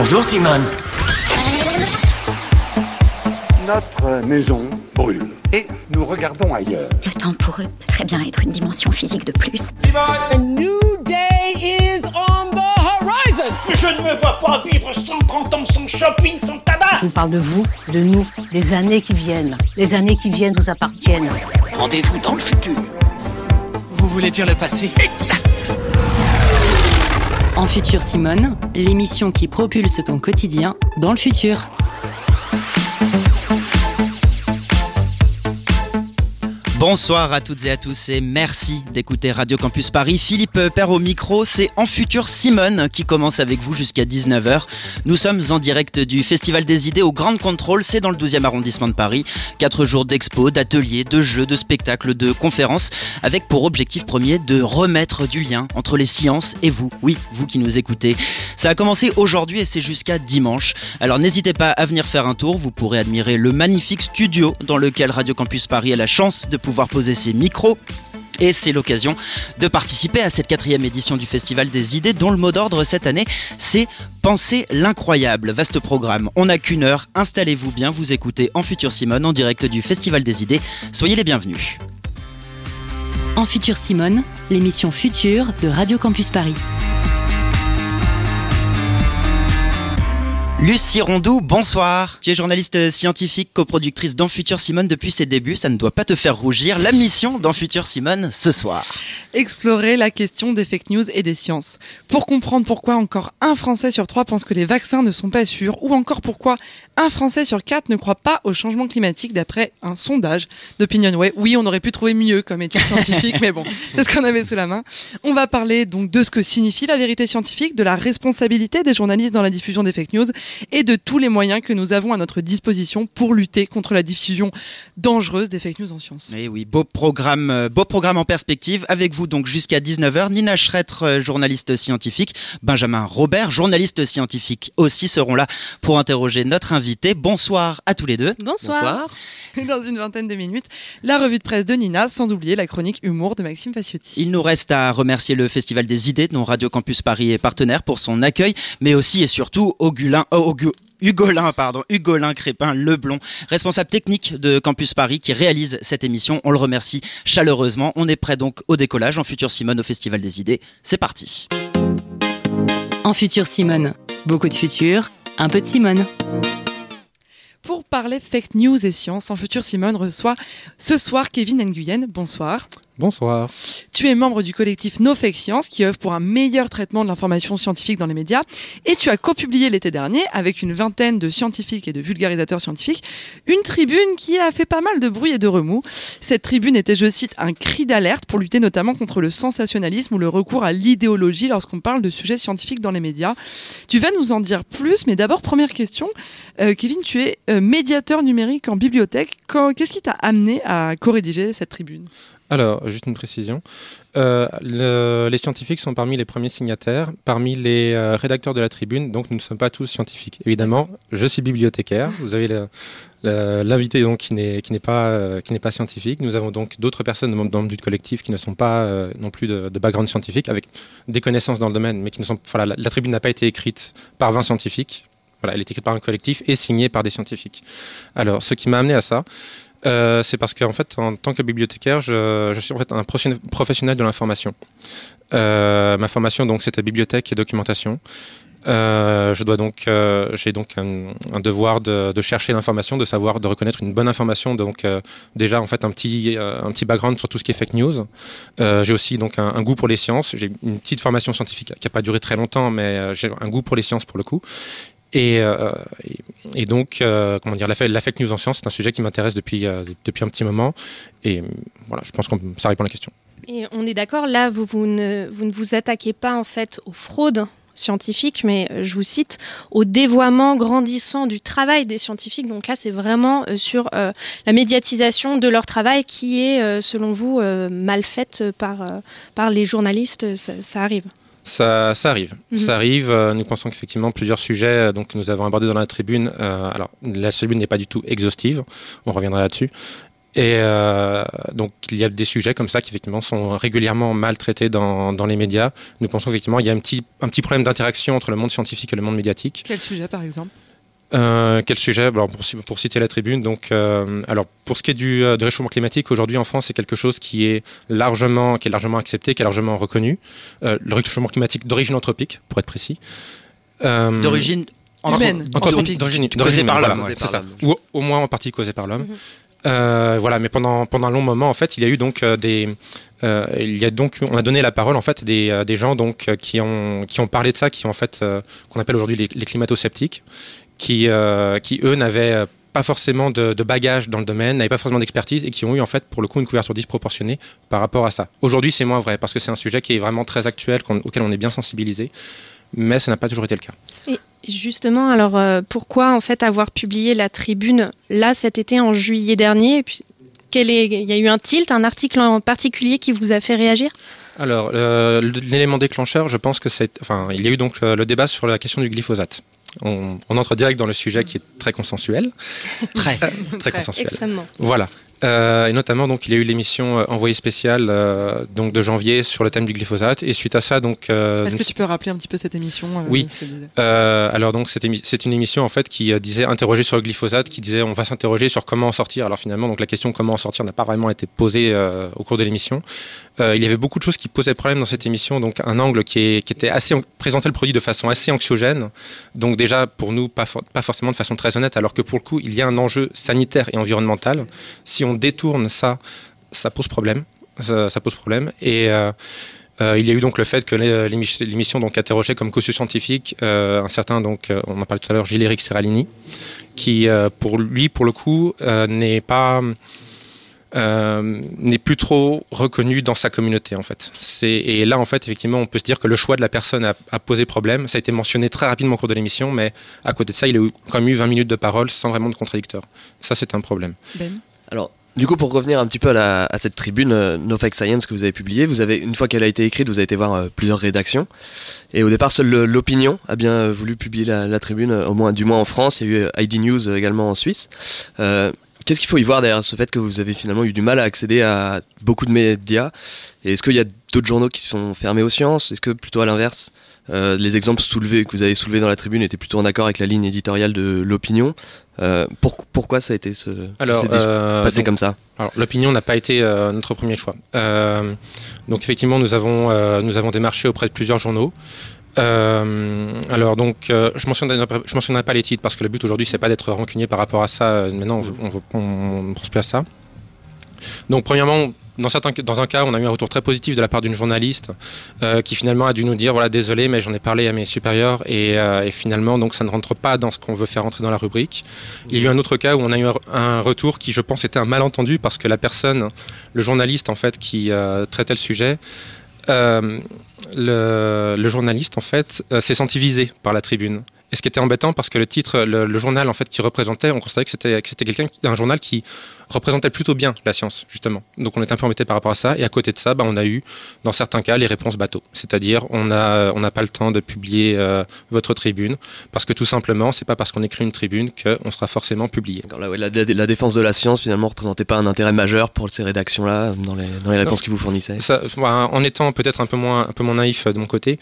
Bonjour Simone. Notre maison brûle et nous regardons ailleurs. Le temps pour eux peut très bien être une dimension physique de plus. A new day is on the horizon. Je ne me vois pas vivre 130 ans sans shopping, sans tabac Je vous parle de vous, de nous, des années qui viennent. Les années qui viennent vous appartiennent. Rendez-vous dans le futur. Vous voulez dire le passé? Exact. En Futur Simone, l'émission qui propulse ton quotidien dans le futur. Bonsoir à toutes et à tous et merci d'écouter Radio Campus Paris. Philippe Père au micro, c'est En Futur Simone qui commence avec vous jusqu'à 19h. Nous sommes en direct du Festival des idées au Grand Contrôle, c'est dans le 12e arrondissement de Paris. Quatre jours d'expo, d'ateliers, de jeux, de spectacles, de conférences, avec pour objectif premier de remettre du lien entre les sciences et vous. Oui, vous qui nous écoutez. Ça a commencé aujourd'hui et c'est jusqu'à dimanche. Alors n'hésitez pas à venir faire un tour, vous pourrez admirer le magnifique studio dans lequel Radio Campus Paris a la chance de pouvoir poser ses micros. Et c'est l'occasion de participer à cette quatrième édition du Festival des idées dont le mot d'ordre cette année, c'est Penser l'incroyable. Vaste programme, on n'a qu'une heure, installez-vous bien, vous écoutez En Futur Simone en direct du Festival des idées. Soyez les bienvenus. En Futur Simone, l'émission future de Radio Campus Paris. Lucie Rondou, bonsoir. Tu es journaliste scientifique, coproductrice dans Futur Simone depuis ses débuts. Ça ne doit pas te faire rougir. La mission dans Futur Simone ce soir. Explorer la question des fake news et des sciences. Pour comprendre pourquoi encore un Français sur trois pense que les vaccins ne sont pas sûrs, ou encore pourquoi un Français sur quatre ne croit pas au changement climatique d'après un sondage d'Opinionway. Oui, on aurait pu trouver mieux comme étude scientifique, mais bon, c'est ce qu'on avait sous la main. On va parler donc de ce que signifie la vérité scientifique, de la responsabilité des journalistes dans la diffusion des fake news et de tous les moyens que nous avons à notre disposition pour lutter contre la diffusion dangereuse des fake news en sciences. Et oui, beau programme, euh, beau programme en perspective. Avec vous donc jusqu'à 19h, Nina Schretter, euh, journaliste scientifique, Benjamin Robert, journaliste scientifique aussi seront là pour interroger notre invité. Bonsoir à tous les deux. Bonsoir. Dans une vingtaine de minutes, la revue de presse de Nina, sans oublier la chronique humour de Maxime Faciotti. Il nous reste à remercier le Festival des idées dont Radio Campus Paris est partenaire pour son accueil, mais aussi et surtout Augulin, euh, Augu- Hugolin, pardon, Hugolin Crépin Leblon, responsable technique de Campus Paris qui réalise cette émission. On le remercie chaleureusement. On est prêt donc au décollage en futur Simone au Festival des idées. C'est parti. En Futur Simone, beaucoup de futur, un peu de Simone. Pour parler fake news et sciences, en futur Simone reçoit ce soir Kevin Nguyen. Bonsoir. Bonsoir. Tu es membre du collectif No Fake Science qui œuvre pour un meilleur traitement de l'information scientifique dans les médias et tu as copublié l'été dernier avec une vingtaine de scientifiques et de vulgarisateurs scientifiques une tribune qui a fait pas mal de bruit et de remous. Cette tribune était, je cite, un cri d'alerte pour lutter notamment contre le sensationnalisme ou le recours à l'idéologie lorsqu'on parle de sujets scientifiques dans les médias. Tu vas nous en dire plus, mais d'abord première question, Euh, Kevin, tu es euh, médiateur numérique en bibliothèque. Qu'est-ce qui t'a amené à co-rédiger cette tribune? Alors, juste une précision. Euh, le- les scientifiques sont parmi les premiers signataires, parmi les euh, rédacteurs de la tribune, donc nous ne sommes pas tous scientifiques. Évidemment, je suis bibliothécaire. Vous avez le- le- l'invité donc qui n'est qui n'est pas euh, qui n'est pas scientifique. Nous avons donc d'autres personnes membres du collectif qui ne sont pas non plus de, background scientifique, avec des connaissances dans le domaine, mais qui ne sont. Voilà, la, la tribune n'a pas été écrite par 20 scientifiques. Voilà, elle est écrite par un collectif et signée par des scientifiques. Alors, ce qui m'a amené à ça, euh, c'est parce qu'en fait, en tant que bibliothécaire, je, suis en fait un professionnel- de l'information. Euh, ma formation, donc, c'était bibliothèque et documentation. Euh, donc, j'ai donc un, devoir de, chercher l'information, de savoir, de reconnaître une bonne information. Donc, déjà, en fait, un petit, un petit background sur tout ce qui est fake news. J'ai aussi donc un, un goût pour les sciences. J'ai une petite formation scientifique qui n'a pas duré très longtemps, mais j'ai un goût pour les sciences pour le coup. Et, euh, et, donc, euh, comment dire, la, fa- la fake news en sciences, c'est un sujet qui m'intéresse depuis, euh, depuis un petit moment. Et voilà, je pense que ça répond à la question. Et on est d'accord, là, vous, vous, ne, vous attaquez pas en fait aux fraudes scientifiques, mais je vous cite, au dévoiement grandissant du travail des scientifiques. Donc là, c'est vraiment sur la médiatisation de leur travail qui est, selon vous, mal faite par, par les journalistes. Ça arrive. Ça, ça arrive. Mhm. Ça arrive. euh, nous pensons qu'effectivement, plusieurs sujets euh, donc, que nous avons abordés dans la tribune. euh, alors, la tribune n'est pas du tout exhaustive. On reviendra là-dessus. Et euh, donc, il y a des sujets comme ça qui, effectivement, sont régulièrement maltraités dans, dans les médias. Nous pensons, effectivement, il y a un petit, un petit problème d'interaction entre le monde scientifique et le monde médiatique. Quel sujet, par exemple? Euh, quel sujet? Alors pour, pour, citer la tribune, donc, euh, alors pour ce qui est du, euh, réchauffement climatique, aujourd'hui en France, c'est quelque chose qui est largement, qui est largement accepté, qui est largement reconnu. Le réchauffement climatique d'origine anthropique, pour être précis. D'origine humaine, anthropique, d'origine causée par l'homme, c'est ça. Ou au moins en partie causée par l'homme. Mhm. Voilà, mais pendant pendant un long moment, en fait, il y a eu donc des, euh, il y a donc, on a donné la parole en fait des, des gens donc qui ont qui ont parlé de ça, qui en fait qu'on appelle aujourd'hui les, les climato-sceptiques, qui qui eux n'avaient pas forcément de, bagages dans le domaine, n'avaient pas forcément d'expertise et qui ont eu en fait pour le coup une couverture disproportionnée par rapport à ça. Aujourd'hui, c'est moins vrai parce que c'est un sujet qui est vraiment très actuel, auquel on est bien sensibilisé mais ça n'a pas toujours été le cas. Et justement, alors euh, pourquoi en fait avoir publié la tribune là cet été en juillet dernier puis, quel est, Il y a eu un tilt, un article en particulier qui vous a fait réagir? Alors, euh, l'élément déclencheur, je pense que c'est. Enfin, il y a eu donc euh, le débat sur la question du glyphosate. On, on, entre direct dans le sujet qui est très consensuel. très, très consensuel. Extrêmement. Voilà. Euh, et notamment, donc, il y a eu l'émission euh, Envoyé spécial euh, donc de janvier sur le thème du glyphosate. Et suite à ça, donc. Euh, Est-ce que tu peux rappeler un petit peu cette émission Oui. alors donc, c'est une émission en fait qui disait interroger sur le glyphosate, qui disait on va s'interroger sur comment en sortir. Alors finalement, donc la question comment en sortir n'a pas vraiment été posée au cours de l'émission. Il y avait beaucoup de choses qui posaient problème dans cette émission. Donc un angle qui, était assez présentait le produit de façon assez anxiogène. Donc déjà pour nous pas, for pas forcément de façon très honnête, alors que pour le coup il y a un enjeu sanitaire et environnemental. Si on détourne ça, ça pose problème. Ça, pose problème. Et euh, euh, il y a eu donc le fait que l'émission donc interrogeait comme caution scientifique euh, un certain donc euh, on en parlait tout à l'heure Gilles-Éric Serralini, qui euh, pour lui pour le coup euh, n'est pas n'est plus trop reconnu dans sa communauté en fait. Et là en fait effectivement on peut se dire que le choix de la personne a, a posé problème. Ça a été mentionné très rapidement au cours de l'émission, mais à côté de ça il a eu, quand même eu 20 minutes de parole sans vraiment de contradicteur. Ça c'est un problème. Ben. Alors du coup, pour revenir un petit peu à, la, à cette tribune euh, No Fake Science que vous avez publiée, vous avez une fois qu'elle a été écrite, vous avez été voir euh, plusieurs rédactions. Et au départ, seule l'opinion a bien euh, voulu publier la, la, tribune, au moins du moins en France. Il y a eu ID News également en Suisse. Qu'est-ce qu'il faut y voir derrière ce fait que vous avez finalement eu du mal à accéder à beaucoup de médias? Et est-ce qu'il y a d'autres journaux qui sont fermés aux sciences? Est-ce que plutôt à l'inverse euh, les exemples soulevés que vous avez soulevés dans la tribune étaient plutôt en accord avec la ligne éditoriale de l'opinion? Euh, pour, pourquoi ça a été ce, alors, euh, passé donc, comme ça? Alors l'opinion n'a pas été notre premier choix. Donc effectivement nous avons nous avons démarché auprès de plusieurs journaux. Alors donc je mentionnerai mentionnerai pas les titres parce que le but aujourd'hui c'est pas d'être rancunier par rapport à ça. Maintenant on on pense plus à ça. Donc premièrement dans, un cas, on a eu un retour très positif de la part d'une journaliste euh, qui finalement a dû nous dire voilà désolé, mais j'en ai parlé à mes supérieurs et, euh, finalement donc ça ne rentre pas dans ce qu'on veut faire entrer dans la rubrique. Il y a eu un autre cas où on a eu un retour qui, je pense, était un malentendu parce que la personne, le journaliste en fait qui euh, traitait le sujet. Euh, le, journaliste en fait euh, s'est senti visé par la tribune. Et ce qui était embêtant parce que le titre, le, le journal en fait qui représentait, on constatait que c'était que c'était quelqu'un, un journal qui représentait plutôt bien la science justement. Donc on est un peu embêté par rapport à ça. Et à côté de ça, bah, on a eu dans certains cas les réponses bateau, c'est-à-dire on a on n'a pas le temps de publier euh, votre tribune parce que tout simplement c'est pas parce qu'on écrit une tribune qu'on sera forcément publié. La, la, la, défense de la science finalement représentait pas un intérêt majeur pour ces rédactions là dans les dans les réponses qu'ils vous fournissaient. Ça, bah, en étant peut-être un peu moins un peu moins naïf de mon côté,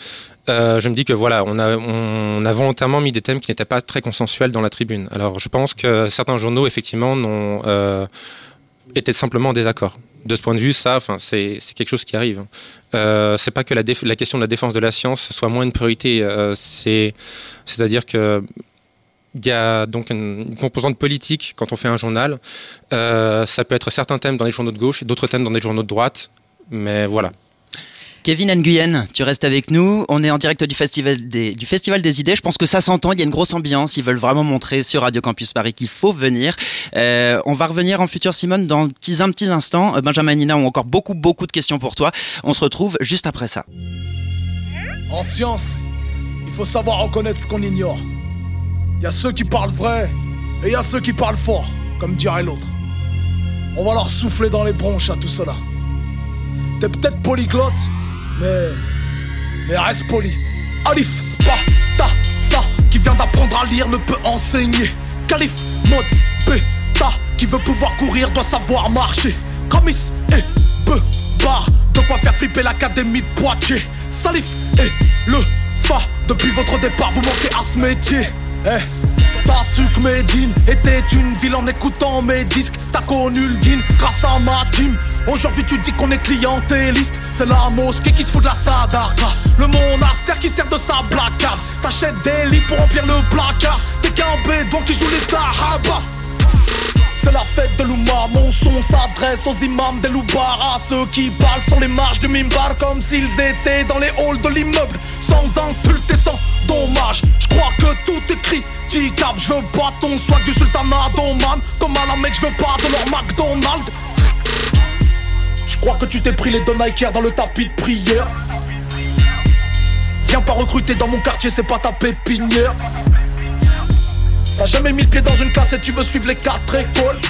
euh, je me dis que voilà, on a, on a volontairement mis des thèmes qui n'étaient pas très consensuels dans la tribune. Alors je pense que certains journaux, effectivement, n'ont euh, été simplement en désaccord. De ce point de vue, ça, c'est quelque chose qui arrive. Euh, c'est pas que la, la, question de la défense de la science soit moins une priorité. Euh, C'est-à-dire que il y a donc une, une, composante politique quand on fait un journal. Euh, ça peut être certains thèmes dans les journaux de gauche et d'autres thèmes dans les journaux de droite. Mais voilà, Kevin Nguyen, tu restes avec nous. On est en direct du Festival des, idées. Je pense que ça s'entend. Il y a une grosse ambiance. Ils veulent vraiment montrer sur Radio Campus Paris qu'il faut venir. Euh, on va revenir en futur Simone dans petits, un petit instant. Benjamin et Nina ont encore beaucoup, beaucoup de questions pour toi. On se retrouve juste après ça. En science, il faut savoir reconnaître ce qu'on ignore. Il y a ceux qui parlent vrai et il y a ceux qui parlent fort, comme dirait l'autre. On va leur souffler dans les bronches à tout cela. T'es peut-être polyglotte, mais. Mais reste poli. Alif, pa, ta, fa, qui vient d'apprendre à lire ne peut enseigner. Calif, mode, P, Ta qui veut pouvoir courir doit savoir marcher. Camis et peu bar. De quoi faire flipper l'académie de Poitiers. Salif et le fa. Depuis votre départ, vous manquez à ce métier. Eh. T'as su que Medine était une ville en écoutant mes disques. T'as connu le din grâce à ma team. Aujourd'hui, tu dis qu'on est clientéliste. C'est la mosquée qui se fout de la sadarka. Le monastère qui sert de sa blacade. T'achètes des livres pour remplir le placard. T'es qu'un bédouin qui joue les sahabas. C'est la fête de l'Ouma, mon son s'adresse aux imams des Loubara Ceux qui parlent sur les marches du mimbar comme s'ils étaient dans les halls de l'immeuble Sans insulter, sans dommage. Je crois que tout est critiquable. Je veux pas ton swag du sultanat d'Oman. Comme à la mec, je veux pas de leur McDonald's. Je crois que tu t'es pris les Nike dans le tapis de prière. Viens pas recruter dans mon quartier, c'est pas ta pépinière T'as jamais mis le pied dans une classe et tu veux suivre les quatre écoles.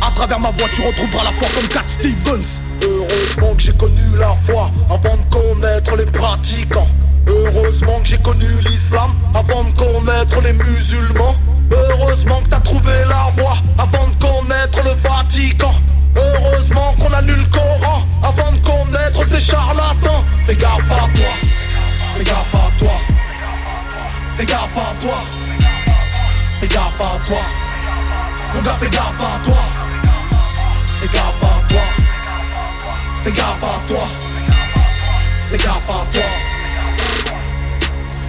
À travers ma voix tu retrouveras la foi comme Cat Stevens. Heureusement que j'ai connu la foi avant de connaître les pratiquants. Heureusement que j'ai connu l'islam avant de connaître les musulmans. Heureusement que t'as trouvé gars fais gaffe à toi. Fais gaffe à toi. Fais gaffe à toi. Fais gaffe à toi.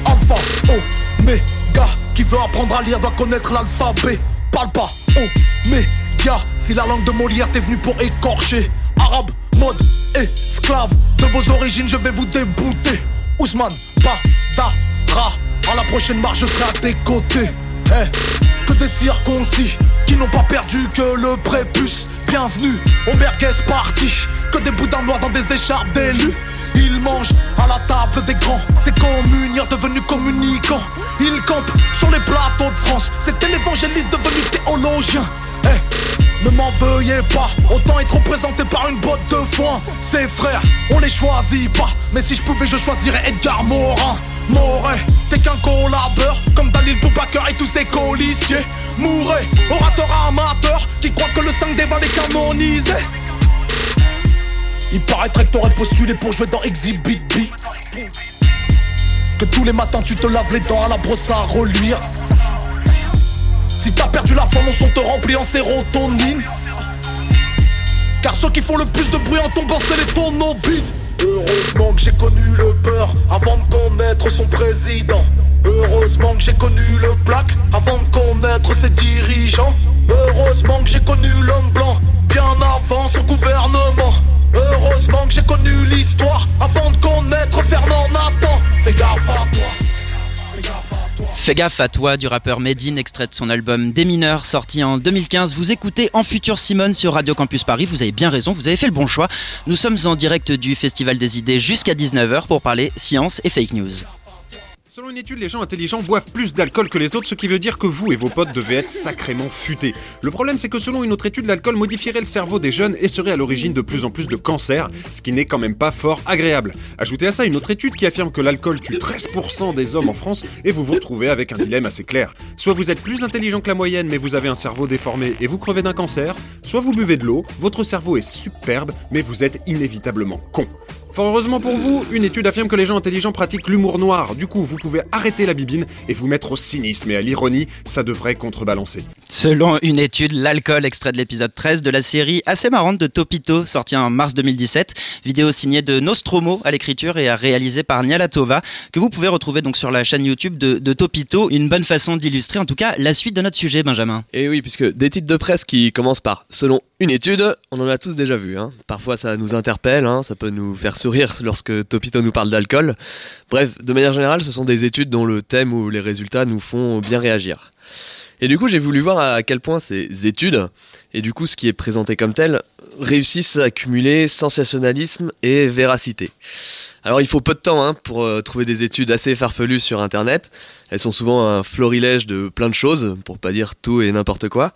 Alpha, oh, méga Qui veut apprendre à lire doit connaître l'alphabet. Parle pas, oh, méga Si la langue de Molière t'es venu pour écorcher. Arabe, mode, esclave De vos origines je vais vous débouter. Ousmane, Badara à la prochaine marche, je serai à tes côtés. Que des circoncis qui n'ont pas perdu que le prépuce. Bienvenue au merguez party. Que des boudins noirs dans des écharpes d'élus. Ils mangent à la table des grands. C'est communiants devenus communicants. Ils campent sur les plateaux de France. C'était l'évangéliste devenu théologien. Eh, ne m'en veuillez pas, autant être représenté par une botte de foin. Ces frères, on les choisit pas. Mais si je pouvais, je choisirais Edgar Morin. Moret, t'es qu'un collabeur, comme Dalil Boubacar et tous ses colistiers. Mouret, orateur amateur, qui croit que le 5 des est canonisé. Il paraîtrait que t'aurais postulé pour jouer dans Exhibit B. Que tous les matins tu te laves les dents à la brosse à reluire. T'as perdu la foi, mon son te remplit en sérotonine. Car ceux qui font le plus de bruit en tombant, c'est les tonneaux vides. Heureusement que j'ai connu le peur avant de connaître son président. Heureusement que j'ai connu le black avant de connaître ses dirigeants. Heureusement que j'ai connu l'homme blanc bien avant son gouvernement. Heureusement que j'ai connu l'histoire Fais gaffe à toi du rappeur Medine, extrait de son album Des mineurs, sorti en 2015. Vous écoutez En Futur Simone sur Radio Campus Paris. Vous avez bien raison, vous avez fait le bon choix. Nous sommes en direct du Festival des idées jusqu'à 19h pour parler science et fake news. Selon une étude, les gens intelligents boivent plus d'alcool que les autres, ce qui veut dire que vous et vos potes devez être sacrément futés. Le problème, c'est que selon une autre étude, l'alcool modifierait le cerveau des jeunes et serait à l'origine de plus en plus de cancers, ce qui n'est quand même pas fort agréable. Ajoutez à ça une autre étude qui affirme que l'alcool tue 13% des hommes en France et vous vous retrouvez avec un dilemme assez clair. Soit vous êtes plus intelligent que la moyenne, mais vous avez un cerveau déformé et vous crevez d'un cancer, soit vous buvez de l'eau, votre cerveau est superbe, mais vous êtes inévitablement con. Fort heureusement pour vous, une étude affirme que les gens intelligents pratiquent l'humour noir. Du coup, vous pouvez arrêter la bibine et vous mettre au cynisme et à l'ironie, ça devrait contrebalancer. Selon une étude, l'alcool, extrait de l'épisode 13 de la série assez marrante de Topito, sortie en mars 2017, vidéo signée de Nostromo à l'écriture et réalisée par Niala Tova, que vous pouvez retrouver donc sur la chaîne YouTube de, de Topito. Une bonne façon d'illustrer en tout cas la suite de notre sujet, Benjamin. Et oui, puisque des titres de presse qui commencent par selon une étude, on en a tous déjà vu. Hein. Parfois ça nous interpelle, hein, ça peut nous faire lorsque Topito nous parle d'alcool. Bref, de manière générale, ce sont des études dont le thème ou les résultats nous font bien réagir. Et du coup, j'ai voulu voir à quel point ces études, et du coup ce qui est présenté comme tel, réussissent à cumuler sensationnalisme et véracité. Alors il faut peu de temps hein, pour euh, trouver des études assez farfelues sur Internet. Elles sont souvent un florilège de plein de choses, pour pas dire tout et n'importe quoi.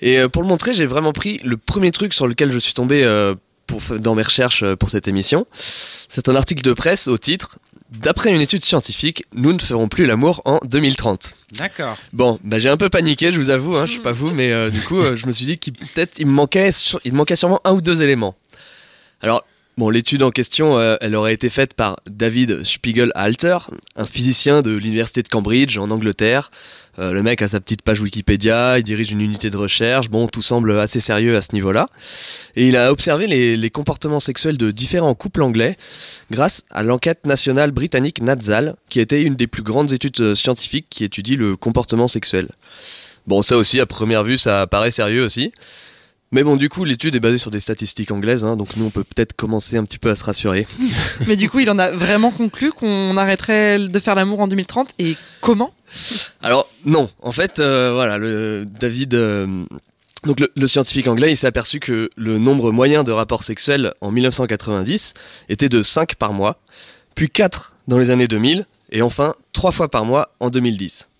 Et euh, pour le montrer, j'ai vraiment pris le premier truc sur lequel je suis tombé euh, pour, dans mes recherches pour cette émission. C'est un article de presse au titre D'après une étude scientifique, nous ne ferons plus l'amour en 2030. D'accord. Bon, bah j'ai un peu paniqué, je vous avoue, hein, je sais pas vous, mais euh, du coup, euh, je me suis dit qu'il peut-être il me manquait, il me manquait sûrement un ou deux éléments. Alors, bon, l'étude en question, euh, elle aurait été faite par David Spiegelhalter, un physicien de l'université de Cambridge en Angleterre. Euh, le mec a sa petite page Wikipédia, il dirige une unité de recherche. Bon, tout semble assez sérieux à ce niveau-là. Et il a observé les, les comportements sexuels de différents couples anglais grâce à l'enquête nationale britannique NATSAL, qui était une des plus grandes études euh, scientifiques qui étudie le comportement sexuel. Bon, ça aussi, à première vue, ça paraît sérieux aussi. Mais bon, du coup, l'étude est basée sur des statistiques anglaises, hein, donc nous, on peut peut-être commencer un petit peu à se rassurer. Mais du coup, il en a vraiment conclu qu'on arrêterait de faire l'amour en 2030. Et comment? Alors non, en fait, euh, voilà, le David, euh, donc le, le scientifique anglais, il s'est aperçu que le nombre moyen de rapports sexuels en 1990 était de 5 par mois, puis 4 dans les années 2000, et enfin 3 fois par mois en 2010.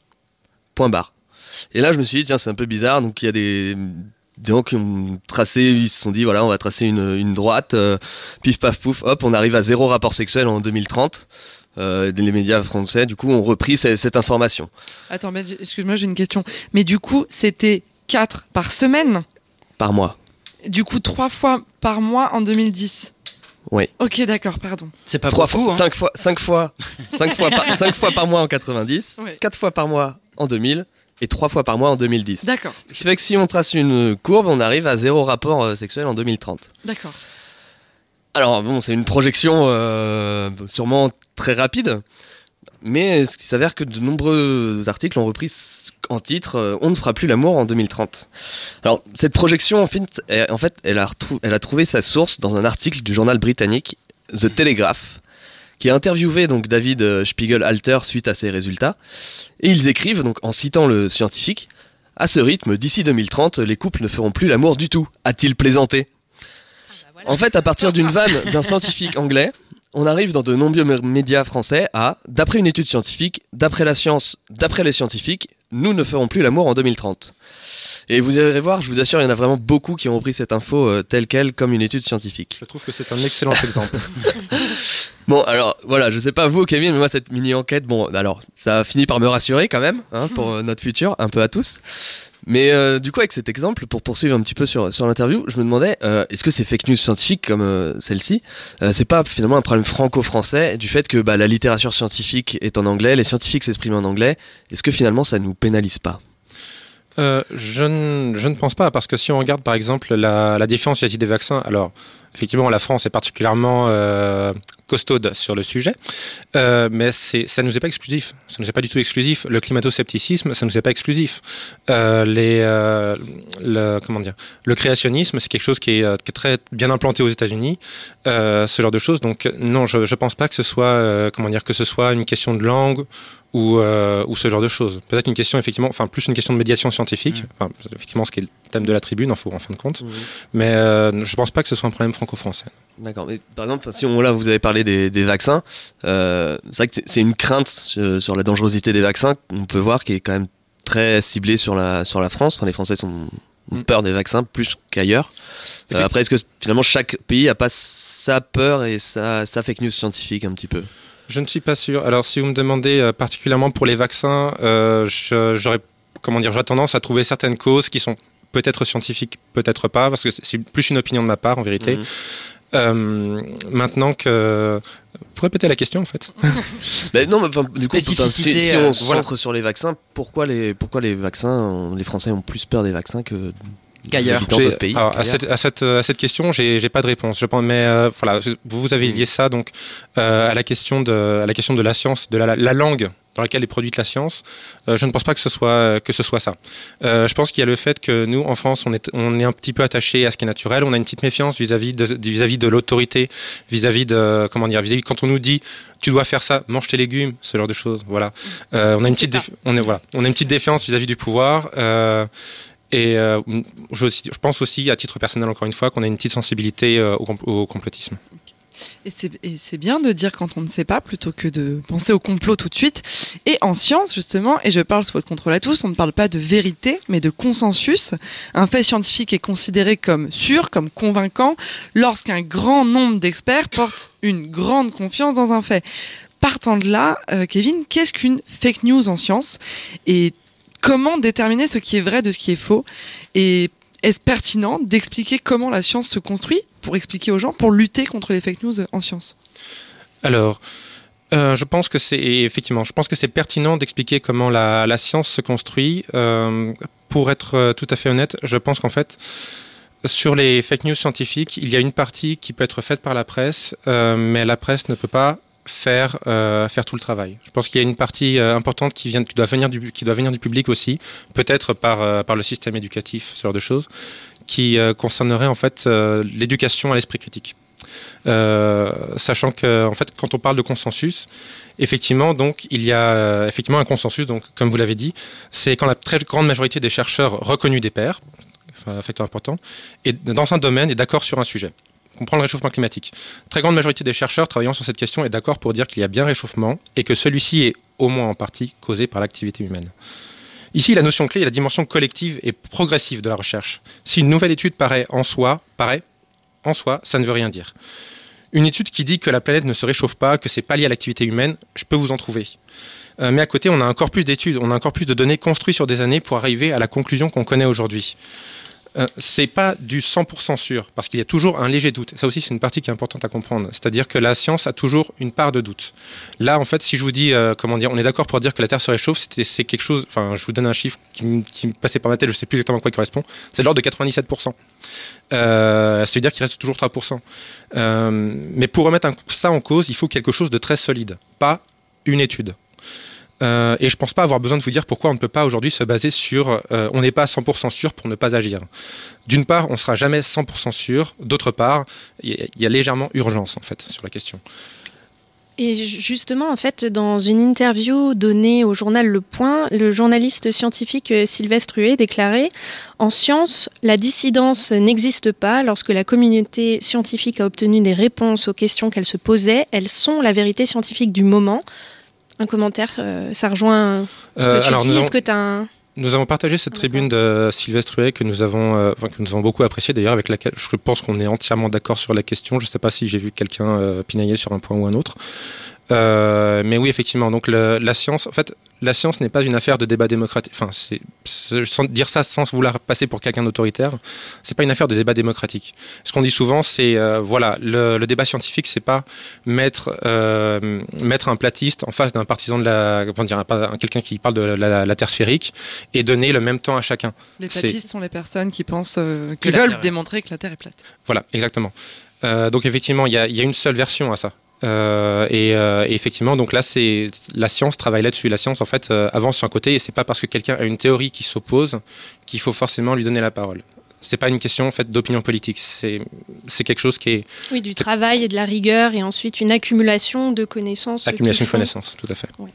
Point barre. Et là, je me suis dit, tiens, c'est un peu bizarre, donc il y a des tracé, ils se sont dit, voilà, on va tracer une, une droite, euh, pif paf pouf, hop, on arrive à zéro rapport sexuel en 2030. Euh, les médias français, du coup, ont repris cette, cette information. Attends, mais excuse-moi, j'ai une question. Mais du coup, c'était 4 par semaine? Par mois. Du coup, 3 fois par mois en 2010 Oui. Ok, d'accord, pardon. C'est pas Trois beaucoup, fois, hein. cinq fois, cinq fois, cinq fois, par, cinq fois par mois en 90, Ouais. quatre fois par mois en 2000 et trois fois par mois en 2010. D'accord, Ce qui fait que si on trace une courbe, on arrive à zéro rapport euh, sexuel en 2030. d'accord. Alors bon, c'est une projection euh, sûrement très rapide, mais ce qui s'avère que de nombreux articles ont repris en titre euh, "On ne fera plus l'amour en 2030". Alors cette projection, en fait, elle, en fait, elle a, elle a trouvé sa source dans un article du journal britannique The Telegraph, qui a interviewé donc David euh, Spiegelhalter suite à ces résultats, et ils écrivent donc en citant le scientifique "À ce rythme, d'ici 2030, les couples ne feront plus l'amour du tout", a-t-il plaisanté. En fait, à partir d'une vanne d'un scientifique anglais, on arrive dans de nombreux mé- médias français à, d'après une étude scientifique, d'après la science, d'après les scientifiques, nous ne ferons plus l'amour en 2030. Et vous irez voir, je vous assure, il y en a vraiment beaucoup qui ont repris cette info euh, telle quelle comme une étude scientifique. Je trouve que c'est un excellent exemple. Bon, alors voilà, je sais pas vous, Kevin, mais moi cette mini enquête, bon, alors ça a fini par me rassurer quand même, hein, pour euh, notre futur, un peu à tous. Mais euh, du coup, avec cet exemple, pour poursuivre un petit peu sur, sur l'interview, je me demandais, euh, est-ce que ces fake news scientifiques comme euh, celle-ci, c'est pas finalement un problème franco-français du fait que bah, la littérature scientifique est en anglais, les scientifiques s'expriment en anglais, est-ce que finalement ça nous pénalise pas? Je, ne, je ne pense pas, parce que si on regarde par exemple la, la défiance vis-à-vis des vaccins, alors effectivement la France est particulièrement costaude sur le sujet, euh, mais ça ne nous est pas exclusif. Ça ne nous est pas du tout exclusif. Le climato-scepticisme, ça ne nous est pas exclusif. Euh, les, euh, le, comment dire, le créationnisme, c'est quelque chose qui est, qui est très bien implanté aux États-Unis, ce genre de choses. Donc non, je ne pense pas que ce soit, comment dire, que ce soit une question de langue ou, euh, ou ce genre de choses. Peut-être une question, effectivement, enfin, plus une question de médiation scientifique, enfin, effectivement, ce qui est le thème de la tribune, en, en fin de compte. Mais euh, je pense pas que ce soit un problème franco-français. D'accord, mais par exemple, si on, là vous avez parlé des, des vaccins, euh, c'est vrai que c'est- une crainte sur, sur la dangerosité des vaccins qu'on peut voir qui est quand même très ciblée sur la, sur la France. Enfin, les Français sont, ont peur des vaccins plus qu'ailleurs. Euh, après, est-ce que finalement chaque pays a pas sa peur et sa, sa fake news scientifique un petit peu? Je ne suis pas sûr. Alors, si vous me demandez euh, particulièrement pour les vaccins, euh, j'aurais, comment dire, j'aurais tendance à trouver certaines causes qui sont peut-être scientifiques, peut-être pas, parce que c'est- plus une opinion de ma part en vérité. Mhm. Euh, maintenant que, vous répéter la question en fait. Ben non, mais enfin, du coup, si, si euh, on se voilà. centre sur les vaccins, pourquoi les, pourquoi les vaccins, on- les Français ont plus peur des vaccins que Qu'ailleurs. alors, à, cette, à, cette, à cette question, j'ai j'ai pas de réponse. Je pense, mais euh, voilà, vous, vous avez lié ça donc euh, à la question de à la question de la science, de la, la langue dans laquelle est produite la science. Euh, je ne pense pas que ce soit que ce soit ça. Euh, je pense qu'il y a le fait que nous, en France, on est on est un petit peu attaché à ce qui est naturel. On a une petite méfiance vis-à-vis de vis-à-vis de l'autorité, vis-à-vis de comment dire, vis-à-vis quand on nous dit tu dois faire ça, mange tes légumes, ce genre de choses. Voilà. Euh, on a une petite défi- on est voilà, on a une petite défiance vis-à-vis du pouvoir. Et je, pense aussi, à titre personnel, encore une fois, qu'on a une petite sensibilité au, au complotisme. Et c'est- bien de dire quand on ne sait pas plutôt que de penser au complot tout de suite. Et en science, justement, et je parle sous votre contrôle à tous, on ne parle pas de vérité, mais de consensus. Un fait scientifique est considéré comme sûr, comme convaincant, lorsqu'un grand nombre d'experts portent une grande confiance dans un fait. partant de là, euh, Kevin, qu'est-ce qu'une fake news en science? Et comment déterminer ce qui est vrai de ce qui est faux? Et est-ce pertinent d'expliquer comment la science se construit pour expliquer aux gens, pour lutter contre les fake news en science? Alors, euh, je pense que c'est effectivement, je pense que c'est pertinent d'expliquer comment la, science se construit. Euh, pour être euh, tout à fait honnête, je pense qu'en fait, sur les fake news scientifiques, il y a une partie qui peut être faite par la presse, mais la presse ne peut pas faire euh, faire tout le travail. Je pense qu'il y a une partie euh, importante qui doit venir du public aussi, peut-être par euh, par le système éducatif, ce genre de choses, qui concernerait en fait l'éducation à l'esprit critique. Sachant que en fait quand on parle de consensus, effectivement donc il y a effectivement un consensus donc comme vous l'avez dit, c'est quand la très grande majorité des chercheurs reconnus des pairs, enfin, un facteur important, et dans un domaine est d'accord sur un sujet on prend le réchauffement climatique. Très grande majorité des chercheurs travaillant sur cette question est d'accord pour dire qu'il y a bien réchauffement et que celui-ci est au moins en partie causé par l'activité humaine. Ici, la notion clé est la dimension collective et progressive de la recherche. Si une nouvelle étude paraît en soi, paraît en soi, ça ne veut rien dire. Une étude qui dit que la planète ne se réchauffe pas, que c'est pas lié à l'activité humaine, je peux vous en trouver. Euh, mais à côté, on a encore plus d'études, on a encore plus de données construites sur des années pour arriver à la conclusion qu'on connaît aujourd'hui euh, c'est pas du 100% sûr, parce qu'il y a toujours un léger doute. Ça aussi, c'est une partie qui est importante à comprendre. C'est-à-dire que la science a toujours une part de doute. Là, en fait, si je vous dis, euh, comment dire, on est d'accord pour dire que la Terre se réchauffe, c'est quelque chose, enfin, je vous donne un chiffre qui, me passait par ma tête, je sais plus exactement à quoi il correspond, c'est de l'ordre de 97%. Euh, ça veut dire qu'il reste toujours 3%. Euh, mais pour remettre ça en cause, il faut quelque chose de très solide, pas une étude. Euh, et je pense pas avoir besoin de vous dire pourquoi on ne peut pas aujourd'hui se baser sur euh, on n'est pas 100% sûr pour ne pas agir. D'une part, on sera jamais 100% sûr. D'autre part, il y, y, a légèrement urgence en fait sur la question. Et justement, en fait, dans une interview donnée au journal Le Point, le journaliste scientifique euh, Sylvestre Huet déclarait En science, la dissidence n'existe pas. Lorsque la communauté scientifique a obtenu des réponses aux questions qu'elle se posait, elles sont la vérité scientifique du moment un commentaire euh, Ça rejoint ce que euh, tu alors dis Est-ce que tu as un... Nous avons partagé cette tribune de Sylvestre Huet que nous avons, euh, que nous avons beaucoup apprécié d'ailleurs, avec laquelle je pense qu'on est entièrement d'accord sur la question. Je ne sais pas si j'ai vu quelqu'un euh, pinailler sur un point ou un autre. Euh, mais oui, effectivement. Donc le, la science, en fait, la science n'est pas une affaire de débat démocratique. Enfin, sans dire ça sans vouloir passer pour quelqu'un d'autoritaire. C'est pas une affaire de débat démocratique. Ce qu'on dit souvent, c'est euh, voilà, le, le, débat scientifique, c'est pas mettre euh, mettre un platiste en face d'un partisan de la, comment dire, quelqu'un qui parle de la, la, la, Terre sphérique et donner le même temps à chacun. Les platistes sont les personnes qui pensent, euh, qui veulent démontrer que la Terre est plate. Voilà, exactement. Euh, donc effectivement, il y a, une seule version à ça. Euh, et, euh, et, effectivement, donc là, c'est la science travaille là-dessus. La science, en fait, euh, avance sur un côté, et c'est pas parce que quelqu'un a une théorie qui s'oppose qu'il faut forcément lui donner la parole. C'est pas une question en fait d'opinion politique. C'est c'est quelque chose qui est oui du travail et de la rigueur et ensuite une accumulation de connaissances. Accumulation de connaissances, tout à fait. Ouais.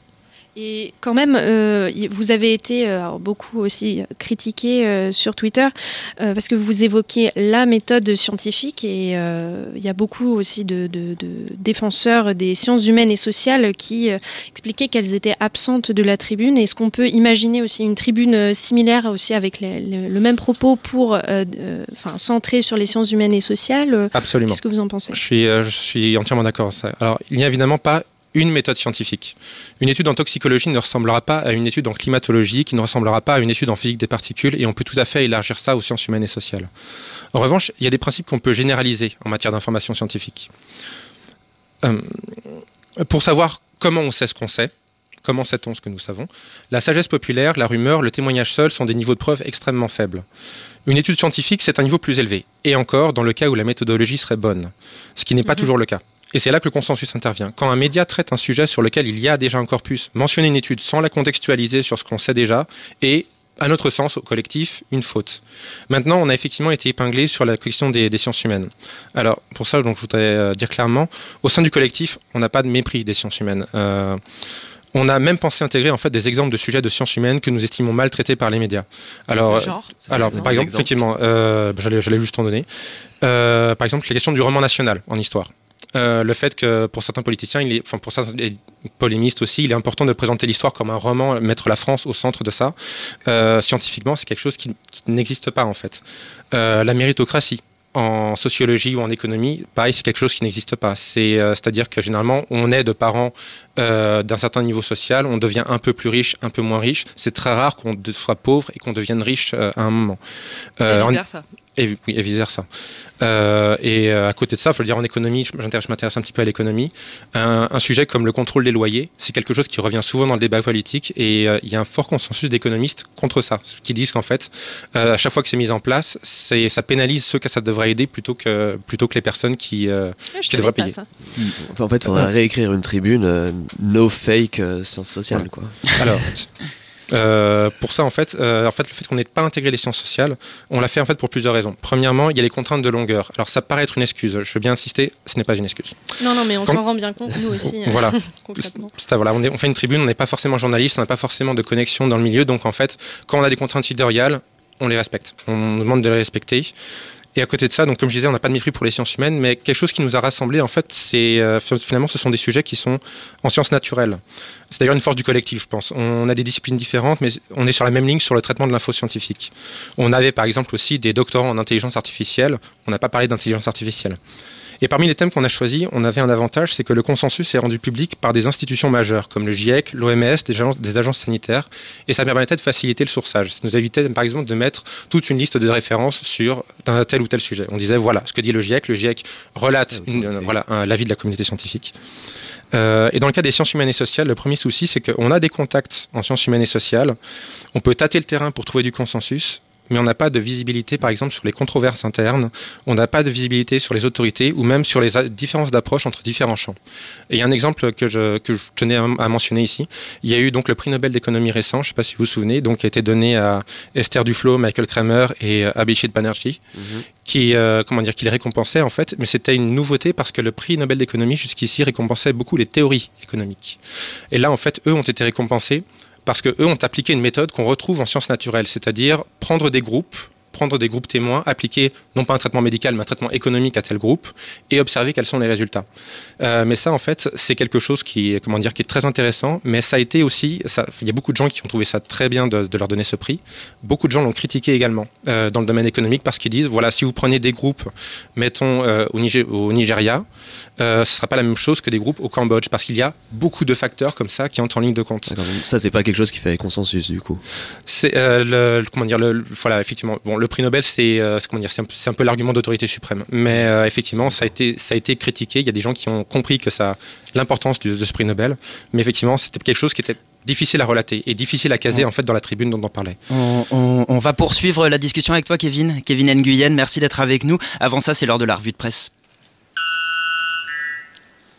Et quand même, euh, vous avez été euh, beaucoup aussi critiqué euh, sur Twitter parce que vous évoquez la méthode scientifique et il y a beaucoup aussi de, de, de, défenseurs des sciences humaines et sociales qui expliquaient qu'elles étaient absentes de la tribune. Est-ce qu'on peut imaginer aussi une tribune similaire aussi avec les, les, le même propos pour, enfin, centré sur les sciences humaines et sociales? Absolument. Qu'est-ce que vous en pensez? Je suis, je suis entièrement d'accord. Alors, il n'y a évidemment pas une méthode scientifique. Une étude en toxicologie ne ressemblera pas à une étude en climatologie, qui ne ressemblera pas à une étude en physique des particules, et on peut tout à fait élargir ça aux sciences humaines et sociales. En revanche, il y a des principes qu'on peut généraliser en matière d'information scientifique. Euh, pour savoir comment on sait ce qu'on sait, comment sait-on ce que nous savons, la sagesse populaire, la rumeur, le témoignage seul sont des niveaux de preuve extrêmement faibles. Une étude scientifique, c'est un niveau plus élevé, et encore dans le cas où la méthodologie serait bonne, ce qui n'est pas mmh. toujours le cas. Et c'est là que le consensus intervient. Quand un média traite un sujet sur lequel il y a déjà un corpus, mentionner une étude sans la contextualiser sur ce qu'on sait déjà est, à notre sens, au collectif, une faute. Maintenant, on a effectivement été épinglé sur la question des, des sciences humaines. Alors, pour ça, donc, je voudrais euh, dire clairement, au sein du collectif, on n'a pas de mépris des sciences humaines. Euh, on a même pensé intégrer en fait des exemples de sujets de sciences humaines que nous estimons mal traités par les médias. Alors, genre, alors exemple, par exemple, effectivement, euh, j'allais juste en donner. Euh, par exemple, la question du roman national en histoire. Euh, le fait que pour certains politiciens, il est, enfin pour certains polémistes aussi, il est important de présenter l'histoire comme un roman, mettre la France au centre de ça. Euh, scientifiquement, c'est quelque chose qui, qui n'existe pas en fait. Euh, la méritocratie, en sociologie ou en économie, pareil, c'est quelque chose qui n'existe pas. C'est, euh, c'est-à-dire que généralement, on est de parents euh, d'un certain niveau social, on devient un peu plus riche, un peu moins riche. C'est très rare qu'on soit pauvre et qu'on devienne riche euh, à un moment. En- vice-versa. Et, oui, et vice versa. Euh, et euh, à côté de ça, il faut le dire en économie, je m'intéresse, je m'intéresse un petit peu à l'économie. Un, un sujet comme le contrôle des loyers, c'est quelque chose qui revient souvent dans le débat politique et euh, il y a un fort consensus d'économistes contre ça, qui disent qu'en fait, euh, à chaque fois que c'est mis en place, c'est, ça pénalise ceux que ça devrait aider plutôt que, plutôt que les personnes qui, euh, devraient payer. ça. Enfin, en fait, il faudrait réécrire une tribune euh, no fake euh, sciences sociales, quoi. Alors, euh, pour ça, en fait, euh, en fait, le fait qu'on n'ait pas intégré les sciences sociales, on l'a fait en fait pour plusieurs raisons. Premièrement, il y a les contraintes de longueur. Alors, ça paraît être une excuse. Je veux bien insister, ce n'est pas une excuse. Non, non, mais on Quand- s'en rend bien compte, nous aussi. Voilà. concrètement. Voilà, on, est- on fait une tribune, on n'est pas forcément journaliste, on n'a pas forcément de connexion dans le milieu, donc en fait, quand on a des contraintes éditoriales, on les respecte. On nous demande de les respecter. Et à côté de ça, donc comme je disais, on n'a pas de mépris pour les sciences humaines, mais quelque chose qui nous a rassemblés, en fait, c'est euh, finalement, ce sont des sujets qui sont en sciences naturelles. C'est d'ailleurs une force du collectif, je pense. On a des disciplines différentes, mais on est sur la même ligne sur le traitement de l'info scientifique. On avait par exemple aussi des doctorants en intelligence artificielle. On n'a pas parlé d'intelligence artificielle. Et parmi les thèmes qu'on a choisis, on avait un avantage, c'est que le consensus est rendu public par des institutions majeures, comme le GIEC, l'OMS, des agences, des agences sanitaires, et ça permettait de faciliter le sourçage. Ça nous évitait, par exemple, de mettre toute une liste de références sur un tel ou tel sujet. On disait, voilà, ce que dit le GIEC, le GIEC relate une- euh, voilà, l'avis de la communauté scientifique. Euh, et dans le cas des sciences humaines et sociales, le premier souci, c'est qu'on a des contacts en sciences humaines et sociales, on peut tâter le terrain pour trouver du consensus, mais on n'a pas de visibilité, par exemple, sur les controverses internes, on n'a pas de visibilité sur les autorités ou même sur les différences d'approche entre différents champs. Et il y a un exemple que je, que je tenais à, à mentionner ici. Il y a eu donc le prix Nobel d'économie récent, je ne sais pas si vous vous souvenez, donc qui a été donné à Esther Duflo, Michael Kramer et euh, Abhishek Banerjee, qui, euh, comment dire, qui les récompensait en fait, mais c'était une nouveauté parce que le prix Nobel d'économie jusqu'ici récompensait beaucoup les théories économiques. Et là, en fait, eux ont été récompensés parce que eux ont appliqué une méthode qu'on retrouve en sciences naturelles, c'est-à-dire prendre des groupes, prendre des groupes témoins, appliquer non pas un traitement médical, mais un traitement économique à tel groupe, et observer quels sont les résultats. Euh, mais ça, en fait, c'est quelque chose qui, est- comment dire, qui est très intéressant, mais ça a été aussi, ça- il y a beaucoup de gens qui ont trouvé ça très bien de, de leur donner ce prix. Beaucoup de gens l'ont critiqué également euh, dans le domaine économique parce qu'ils disent, voilà, si vous prenez des groupes, mettons euh, au, Nigeria, ce ne sera pas la même chose que des groupes au Cambodge, parce qu'il y a beaucoup de facteurs comme ça qui entrent en ligne de compte. Ça, c'est pas quelque chose qui fait consensus, du coup. C'est le, comment dire le- voilà effectivement bon le prix Nobel c'est euh, c'est- comment dire c'est un, un peu l'argument d'autorité suprême mais euh, effectivement ça a été ça a été critiqué il y a des gens qui ont compris que ça l'importance de ce prix Nobel mais effectivement c'était quelque chose qui était difficile à relater et difficile à caser en fait dans la tribune dont on parlait. On, on- on va poursuivre la discussion avec toi, Kevin. Kevin Nguyen, merci d'être avec nous. Avant ça, c'est l'heure de la revue de presse.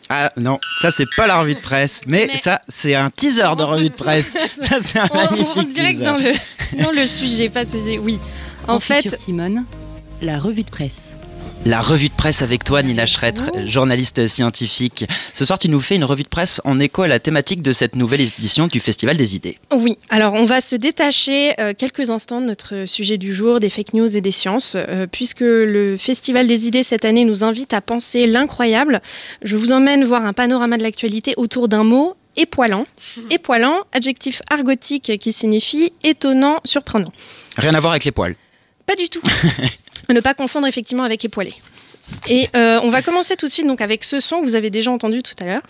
Ah non, ça c'est pas la revue de presse, mais, Mais- ça c'est un teaser de revue de presse. ça c'est un on, on magnifique rentre direct teaser. dans le, dans le sujet, pas de sujet. Oui. En, En fait, Simone, la revue de presse. La revue de presse avec toi, Nina Schretter, journaliste scientifique. Ce soir, tu nous fais une revue de presse en écho à la thématique de cette nouvelle édition du Festival des idées. Oui, alors on va se détacher euh, quelques instants de notre sujet du jour, des fake news et des sciences, euh, puisque le Festival des idées cette année nous invite à penser l'incroyable. Je vous emmène voir un panorama de l'actualité autour d'un mot. Époilant. Époilant, adjectif argotique qui signifie étonnant, surprenant. Rien à voir avec les poils. Pas du tout. ne pas confondre effectivement avec époilé. Et euh, on va commencer tout de suite donc avec ce son que vous avez déjà entendu tout à l'heure.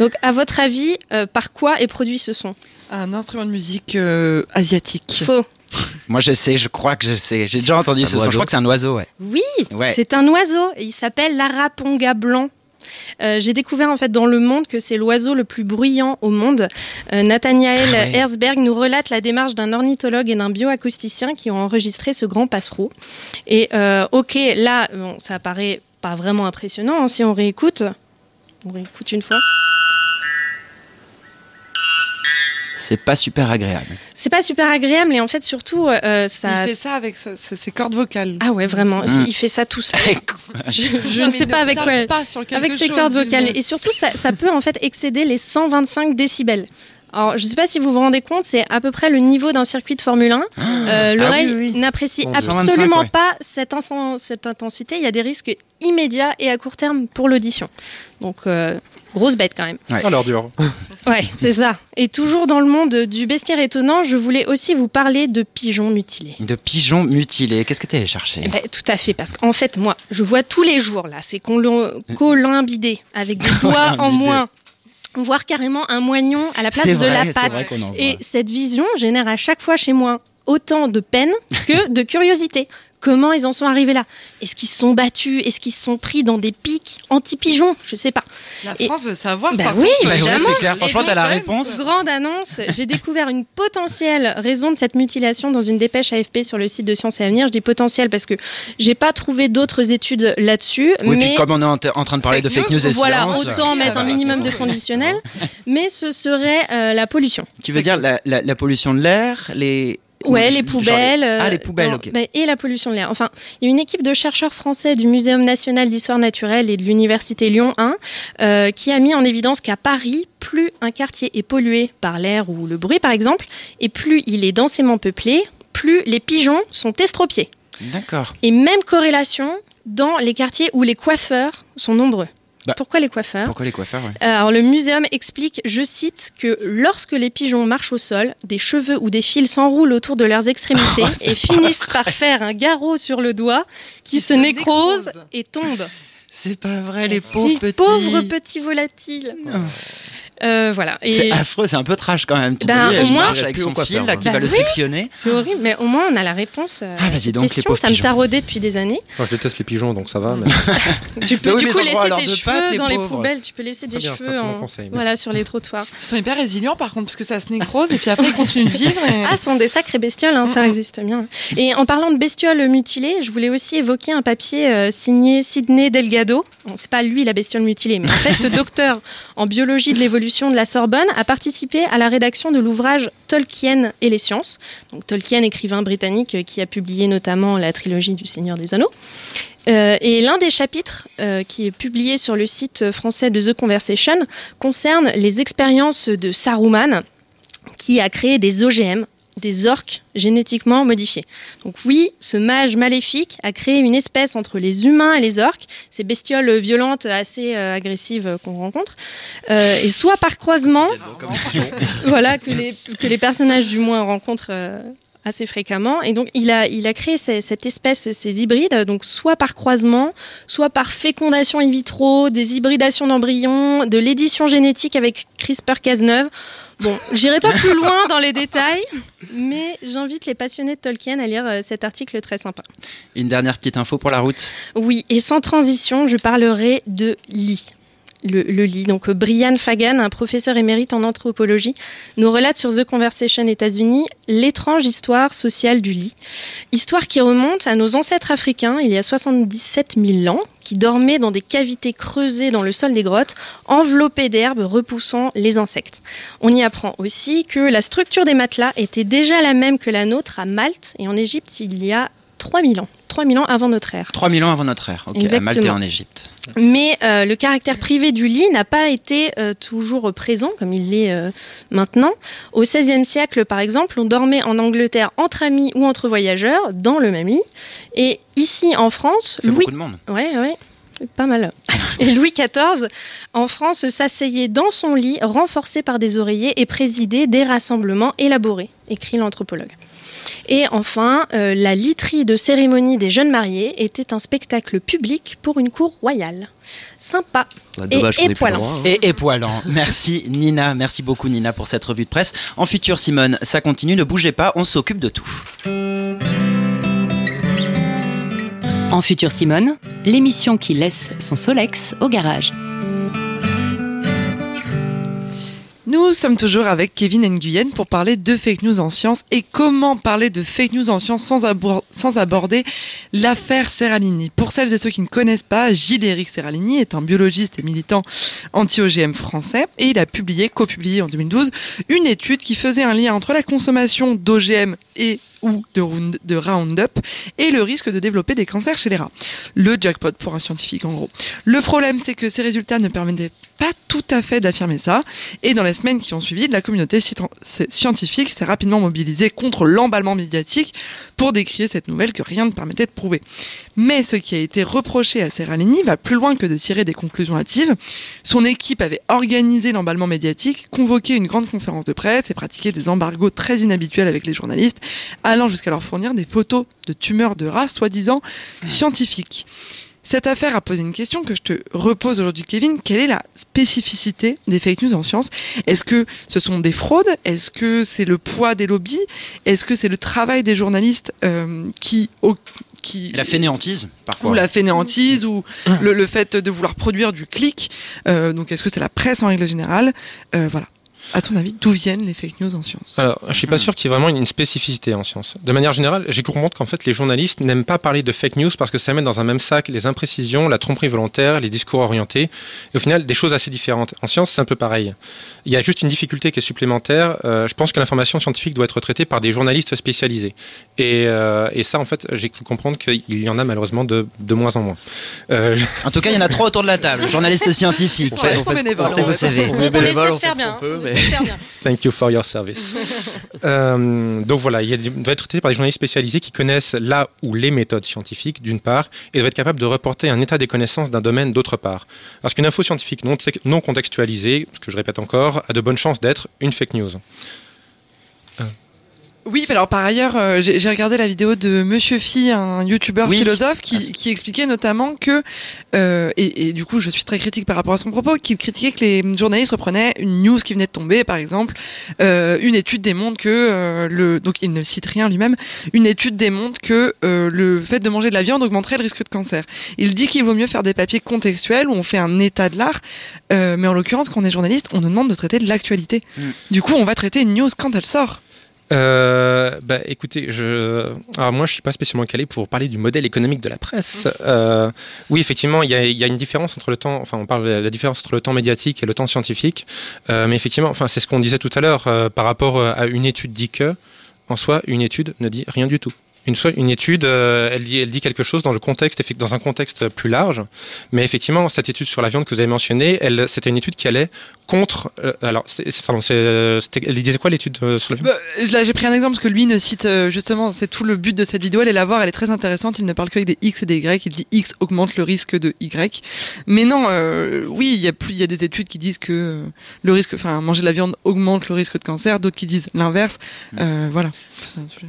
Donc, à votre avis, euh, par quoi est produit ce son? Un instrument de musique euh, asiatique. Faux. Moi je sais, je crois que je sais. J'ai déjà entendu Un ce son. Je crois que c'est un oiseau, ouais. Oui, Ouais. c'est un oiseau. et Il s'appelle l'araponga blanc. Euh, J'ai découvert en fait dans le monde que c'est l'oiseau le plus bruyant au monde. Euh, Nathaniel Ah ouais. Herzberg nous relate la démarche d'un ornithologue et d'un bioacousticien qui ont enregistré ce grand passereau. Et euh, ok, là, bon, ça paraît pas vraiment impressionnant hein, si on réécoute. On réécoute une fois. C'est pas super agréable. C'est pas super agréable et en fait surtout euh, ça. Il fait ça avec ses cordes vocales. Ah ouais, vraiment. Mm. Il fait ça tout seul. Je, je Non, ne sais ne pas avec quoi. pas sur quelque avec ses chose, cordes vocales. Et surtout, ça, ça peut en fait excéder les 125 décibels. Alors, je ne sais pas si vous vous rendez compte, c'est à peu près le niveau d'un circuit de Formule 1. Euh, L'oreille Ah oui, oui. n'apprécie Bon, absolument 125, ouais. pas cette intensité. Il y a des risques immédiats et à court terme pour l'audition. Donc, euh, grosse bête quand même. Alors dur. Ouais, c'est ça. Et toujours dans le monde du bestiaire étonnant, je voulais aussi vous parler de pigeons mutilés. De pigeons mutilés. Qu'est-ce que tu allé chercher Eh ben, tout à fait, parce qu'en fait, moi, je vois tous les jours, là, ces colom- colombidés avec des doigts en moins, voire carrément un moignon à la place de vrai, la patte. Et cette vision génère à chaque fois chez moi autant de peine que de curiosité. Comment ils en sont arrivés là Est-ce qu'ils se sont battus? Est-ce qu'ils se sont pris dans des pics anti-pigeons? Je sais pas. La Et- France veut savoir. Bah par oui, Bah évidemment. c'est clair. Franchement, t'as la réponse. Grande annonce, j'ai découvert une potentielle raison de cette mutilation dans une dépêche AFP sur le site de Sciences et Avenir. Je dis potentielle parce que j'ai pas trouvé d'autres études là-dessus. Oui, mais puis comme on est en, train de parler de fake news et voilà, science, autant mettre ça un va. minimum de conditionnel, mais ce serait euh, la pollution. Tu veux dire la, la- la pollution de l'air, les Ouais, ou- les poubelles. Ah, euh, les poubelles, non, ok. bah, et la pollution de l'air. Enfin, il y a une équipe de chercheurs français du Muséum national d'histoire naturelle et de l'Université Lyon 1 euh, qui a mis en évidence qu'à Paris, plus un quartier est pollué par l'air ou le bruit, par exemple, et plus il est densément peuplé, plus les pigeons sont estropiés. D'accord. Et même corrélation dans les quartiers où les coiffeurs sont nombreux. Bah, Pourquoi les coiffeurs Pourquoi les coiffeurs ouais. Euh, alors le muséum explique, je cite, que lorsque les pigeons marchent au sol, des cheveux ou des fils s'enroulent autour de leurs extrémités Oh, et finissent par faire un garrot sur le doigt qui, se, se nécrose, et tombe. C'est pas vrai, les Si, pauvres petits. pauvres petits volatiles. Euh, voilà. C'est affreux, c'est un peu trash quand même. Tu Ben, te dis, au moins- marche avec son coiffeur, fil là, qui Bah va le oui. sectionner. c'est horrible, mais au moins on a la réponse euh, Ah, à vas-y cette donc, les question. pauvres Ça me taraudait depuis des années. Je déteste les pigeons, donc ça va. Mais... Tu peux oui, du coup laisser tes cheveux pattes, les dans les poubelles. Tu peux laisser des bien, cheveux en- conseil, voilà, sur les trottoirs. Ils sont hyper résilients par contre, parce que ça se nécrose et puis après ils continuent de vivre. et- Ah, ce sont des sacrées bestioles, hein, ça existe bien. Et en parlant de bestioles mutilées, je voulais aussi évoquer un papier euh, signé Sidney Delgado. Bon, c'est pas lui la bestiole mutilée, mais en fait, ce docteur en biologie de l'évolution de la Sorbonne a participé à la rédaction de l'ouvrage Tolkien et les sciences. Donc Tolkien, écrivain britannique euh, qui a publié notamment la trilogie du Seigneur des Anneaux. Euh, et l'un des chapitres euh, qui est publié sur le site français de The Conversation concerne les expériences de Saruman, qui a créé des OGM, des orques génétiquement modifiés. Donc oui, ce mage maléfique a créé une espèce entre les humains et les orques, ces bestioles violentes assez euh, agressives qu'on rencontre, Euh, et soit par croisement, voilà que les que les personnages du moins rencontrent. euh, assez fréquemment et donc il a il a créé ces- cette espèce ces hybrides donc soit par croisement soit par fécondation in vitro des hybridations d'embryons de l'édition génétique avec CRISPR-Cas9 Bon, j'irai pas plus loin dans les détails, mais j'invite les passionnés de Tolkien à lire euh, cet article très sympa. Une dernière petite info pour la route? Oui, et sans transition, je parlerai de lit. Le, lit. Donc, euh, Brian Fagan, un professeur émérite en anthropologie, nous relate sur The Conversation États-Unis l'étrange histoire sociale du lit. Histoire qui remonte à nos ancêtres africains il y a 77 000 ans, qui dormaient dans des cavités creusées dans le sol des grottes, enveloppées d'herbes repoussant les insectes. On y apprend aussi que la structure des matelas était déjà la même que la nôtre à Malte et en Égypte il y a 3000 ans. 3000 ans avant notre ère. 3000 ans avant notre ère. Ok, à. Malte et en Égypte. Mais euh, le caractère privé du lit n'a pas été euh, toujours présent comme il l'est euh, maintenant. Au XVIe siècle, par exemple, on dormait en Angleterre entre amis ou entre voyageurs dans le même lit. Et ici en France, Ça fait Louis, beaucoup de monde. ouais, ouais, pas mal. Et Louis XIV, en France, s'asseyait dans son lit, renforcé par des oreillers, et présidait des rassemblements élaborés, écrit l'anthropologue. Et enfin, euh, la literie de cérémonie des jeunes mariés était un spectacle public pour une cour royale. Sympa. Bah, et dommage ait plus le époilant. droit, hein. Et époilant. Merci Nina, merci beaucoup Nina pour cette revue de presse. En futur Simone, ça continue, ne bougez pas, on s'occupe de tout. En Futur Simone, l'émission qui laisse son Solex au garage. Nous sommes toujours avec Kevin Nguyen pour parler de fake news en sciences et comment parler de fake news en sciences sans, sans aborder l'affaire Serralini. Pour celles et ceux qui ne connaissent pas, Gilles-Éric Serralini est un biologiste et militant anti-OGM français et il a publié, co-publié en 2012, une étude qui faisait un lien entre la consommation d'OGM et ou de, Roundup et le risque de développer des cancers chez les rats. Le jackpot pour un scientifique en gros. Le problème c'est que ces résultats ne permettaient pas tout à fait d'affirmer ça et dans les semaines qui ont suivi, la communauté scientifique s'est rapidement mobilisée contre l'emballement médiatique pour décrier cette nouvelle que rien ne permettait de prouver. Mais ce qui a été reproché à Serralini va plus loin que de tirer des conclusions hâtives. Son équipe avait organisé l'emballement médiatique, convoqué une grande conférence de presse et pratiqué des embargos très inhabituels avec les journalistes, allant jusqu'à leur fournir des photos de tumeurs de rats soi-disant scientifiques. Cette affaire a posé une question que je te repose aujourd'hui, Kevin. Quelle est la spécificité des fake news en science? Est-ce que ce sont des fraudes? Est-ce que c'est le poids des lobbies? Est-ce que c'est le travail des journalistes euh, qui, qui... La fainéantise, parfois. Ou la fainéantise, ou le, le fait de vouloir produire du clic. Euh, donc, est-ce que c'est la presse en règle générale? Euh, Voilà. À ton avis, d'où viennent les fake news en sciences Alors, je suis pas sûr qu'il y ait vraiment une spécificité en sciences. De manière générale, j'ai comprendre qu'en fait, les journalistes n'aiment pas parler de fake news parce que ça met dans un même sac les imprécisions, la tromperie volontaire, les discours orientés, et au final, des choses assez différentes. En sciences, c'est un peu pareil. Il y a juste une difficulté qui est supplémentaire. Euh, je pense que l'information scientifique doit être traitée par des journalistes spécialisés. Et, euh, et ça, en fait, j'ai cru comprendre qu'il y en a malheureusement de, de moins en moins. Euh... En tout cas, il y en a trois autour de la table. Journalistes scientifiques. Ouais, on, on. On, on essaie de faire bien. Peut, mais... Thank you for your service. euh, donc voilà, il doit être traité par des journalistes spécialisés qui connaissent là ou les méthodes scientifiques, d'une part, et doivent être capables de reporter un état des connaissances d'un domaine, d'autre part. Parce qu'une info scientifique non, non contextualisée, ce que je répète encore, a de bonnes chances d'être une fake news. Oui, alors par ailleurs, euh, j'ai regardé la vidéo de Monsieur Phi, un youtubeur oui. philosophe, qui, qui, expliquait notamment que, euh, et, et, du coup je suis très critique par rapport à son propos, qu'il critiquait que les journalistes reprenaient une news qui venait de tomber, par exemple, euh, une étude démontre que euh, le, donc il ne cite rien lui-même, une étude démontre que euh, le fait de manger de la viande augmenterait le risque de cancer. Il dit qu'il vaut mieux faire des papiers contextuels où on fait un état de l'art, euh, mais en l'occurrence quand on est journaliste, on nous demande de traiter de l'actualité. Mm. Du coup, on va traiter une news quand elle sort. Euh, bah, écoutez, je, alors moi, je suis pas spécialement calé pour parler du modèle économique de la presse. Euh, oui, effectivement, il y a, y a, une différence entre le temps, enfin, on parle de la différence entre le temps médiatique et le temps scientifique. Euh, mais effectivement, enfin, c'est ce qu'on disait tout à l'heure par rapport à une étude dit que, en soi, une étude ne dit rien du tout. Une, une étude, euh, elle, dit, elle dit quelque chose dans le contexte, dans un contexte plus large. Mais effectivement, cette étude sur la viande que vous avez mentionnée, c'était une étude qui allait contre. Euh, alors, c'est, elle disait quoi l'étude euh, sur viande bah, Là, j'ai pris un exemple parce que lui ne cite justement, c'est tout le but de cette vidéo. Allez la voir, elle est très intéressante. Il ne parle qu'avec des X et des Y. Il dit X augmente le risque de Y. Mais non, euh, oui, il y a plus, il y a des études qui disent que le risque, enfin, manger de la viande augmente le risque de cancer. D'autres qui disent l'inverse. Euh, voilà.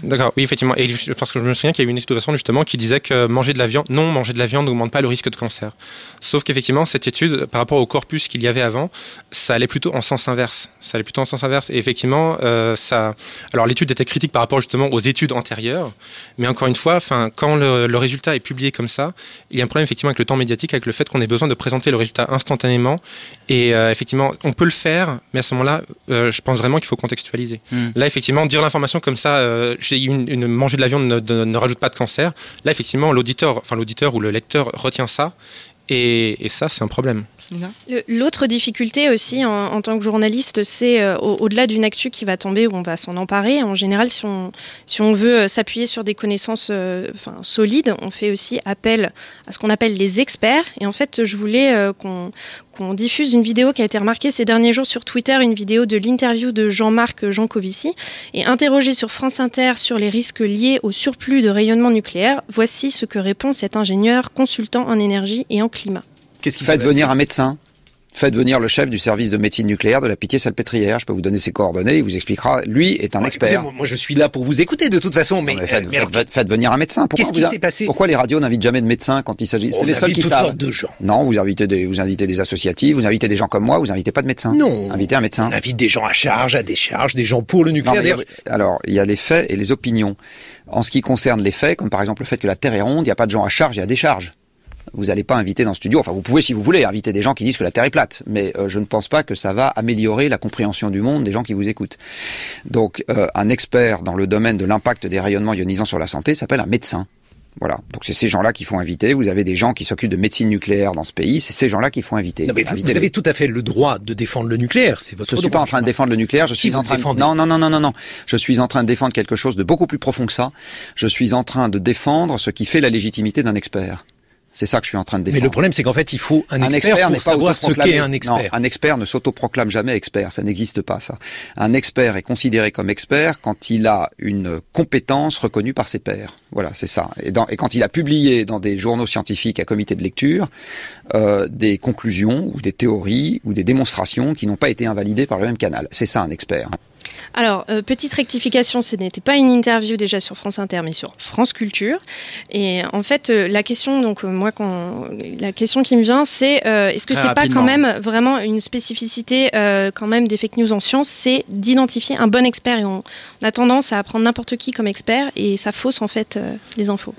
D'accord, oui, effectivement. Et parce que je me souviens qu'il y a eu une étude justement qui disait que manger de la viande, non, manger de la viande n'augmente pas le risque de cancer. Sauf qu'effectivement, cette étude, par rapport au corpus qu'il y avait avant, ça allait plutôt en sens inverse. Ça allait plutôt en sens inverse. Et effectivement, euh, ça. Alors l'étude était critique par rapport justement aux études antérieures, mais encore une fois, enfin, quand le, le, résultat est publié comme ça, il y a un problème effectivement avec le temps médiatique, avec le fait qu'on ait besoin de présenter le résultat instantanément. Et euh, effectivement, on peut le faire, mais à ce moment-là, euh, je pense vraiment qu'il faut contextualiser. Mm. Là, effectivement, dire l'information comme ça, j'ai une, une manger de la viande ne, ne, ne rajoute pas de cancer. Là, effectivement, l'auditeur, enfin l'auditeur ou le lecteur retient ça, et, et ça, c'est un problème. L'autre difficulté aussi en, en, tant que journaliste, c'est euh, au-delà d'une actu qui va tomber où on va s'en emparer. En général, si on, si on veut s'appuyer sur des connaissances euh, enfin, solides, on fait aussi appel à ce qu'on appelle les experts. Et en fait, je voulais euh, qu'on qu'on diffuse une vidéo qui a été remarquée ces derniers jours sur Twitter, une vidéo de l'interview de Jean-Marc Jancovici. Et interrogé sur France Inter sur les risques liés au surplus de rayonnement nucléaire, voici ce que répond cet ingénieur consultant en énergie et en climat. Qu'est-ce qui Faites venir un médecin. Faites venir le chef du service de médecine nucléaire de la Pitié-Salpêtrière. Je peux vous donner ses coordonnées. Il vous expliquera. Lui est un ouais, expert. Écoutez, moi, je suis là pour vous écouter de toute façon. Mais, mais, faites, euh, mais faites, venir un médecin. Qu'est-ce qui s'est passé Pourquoi les radios n'invitent jamais de médecins quand il s'agit C'est les seuls qui toutes savent. De gens. Non, vous invitez des, vous invitez des associatifs, vous invitez des gens comme moi, vous invitez pas de médecins. Non. Invitez un médecin. On invite des gens à charge, à décharge, des gens pour le nucléaire. Non, alors, il y a les faits et les opinions. En ce qui concerne les faits, comme par exemple le fait que la Terre est ronde, il n'y a pas de gens à charge et à décharge vous n'allez pas inviter dans le studio, enfin vous pouvez si vous voulez inviter des gens qui disent que la Terre est plate, mais euh, je ne pense pas que ça va améliorer la compréhension du monde des gens qui vous écoutent. Donc euh, un expert dans le domaine de l'impact des rayonnements ionisants sur la santé s'appelle un médecin. Voilà. Donc c'est ces gens-là qu'il faut inviter. Vous avez des gens qui s'occupent de médecine nucléaire dans ce pays. C'est ces gens-là qu'il faut inviter. Non, mais vous, avez tout à fait le droit de défendre le nucléaire. C'est votre Je suis droit. pas en train de défendre le nucléaire. Je Si suis en train. De... Non, non, non, non, non, non. Je suis en train de défendre quelque chose de beaucoup plus profond que ça. Je suis en train de défendre ce qui fait la légitimité d'un expert. C'est ça que je suis en train de défendre. Mais le problème, c'est qu'en fait, il faut un, expert, n'est pour pas savoir ce qu'est un expert. Non, un expert ne s'autoproclame jamais expert. Ça n'existe pas, ça. Un expert est considéré comme expert quand il a une compétence reconnue par ses pairs. Voilà, c'est ça. Et, dans- et quand il a publié dans des journaux scientifiques à comité de lecture euh, des conclusions ou des théories ou des démonstrations qui n'ont pas été invalidées par le même canal. C'est ça, un expert. Alors, euh, petite rectification, ce n'était pas une interview déjà sur France Inter, mais sur France Culture. Et en fait, euh, la question, donc euh, moi, quand, la question qui me vient, c'est est-ce que c'est pas quand même vraiment une spécificité quand même des fake news en sciences, c'est d'identifier un bon expert. Et on, on a tendance à prendre n'importe qui comme expert et ça fausse en fait les infos.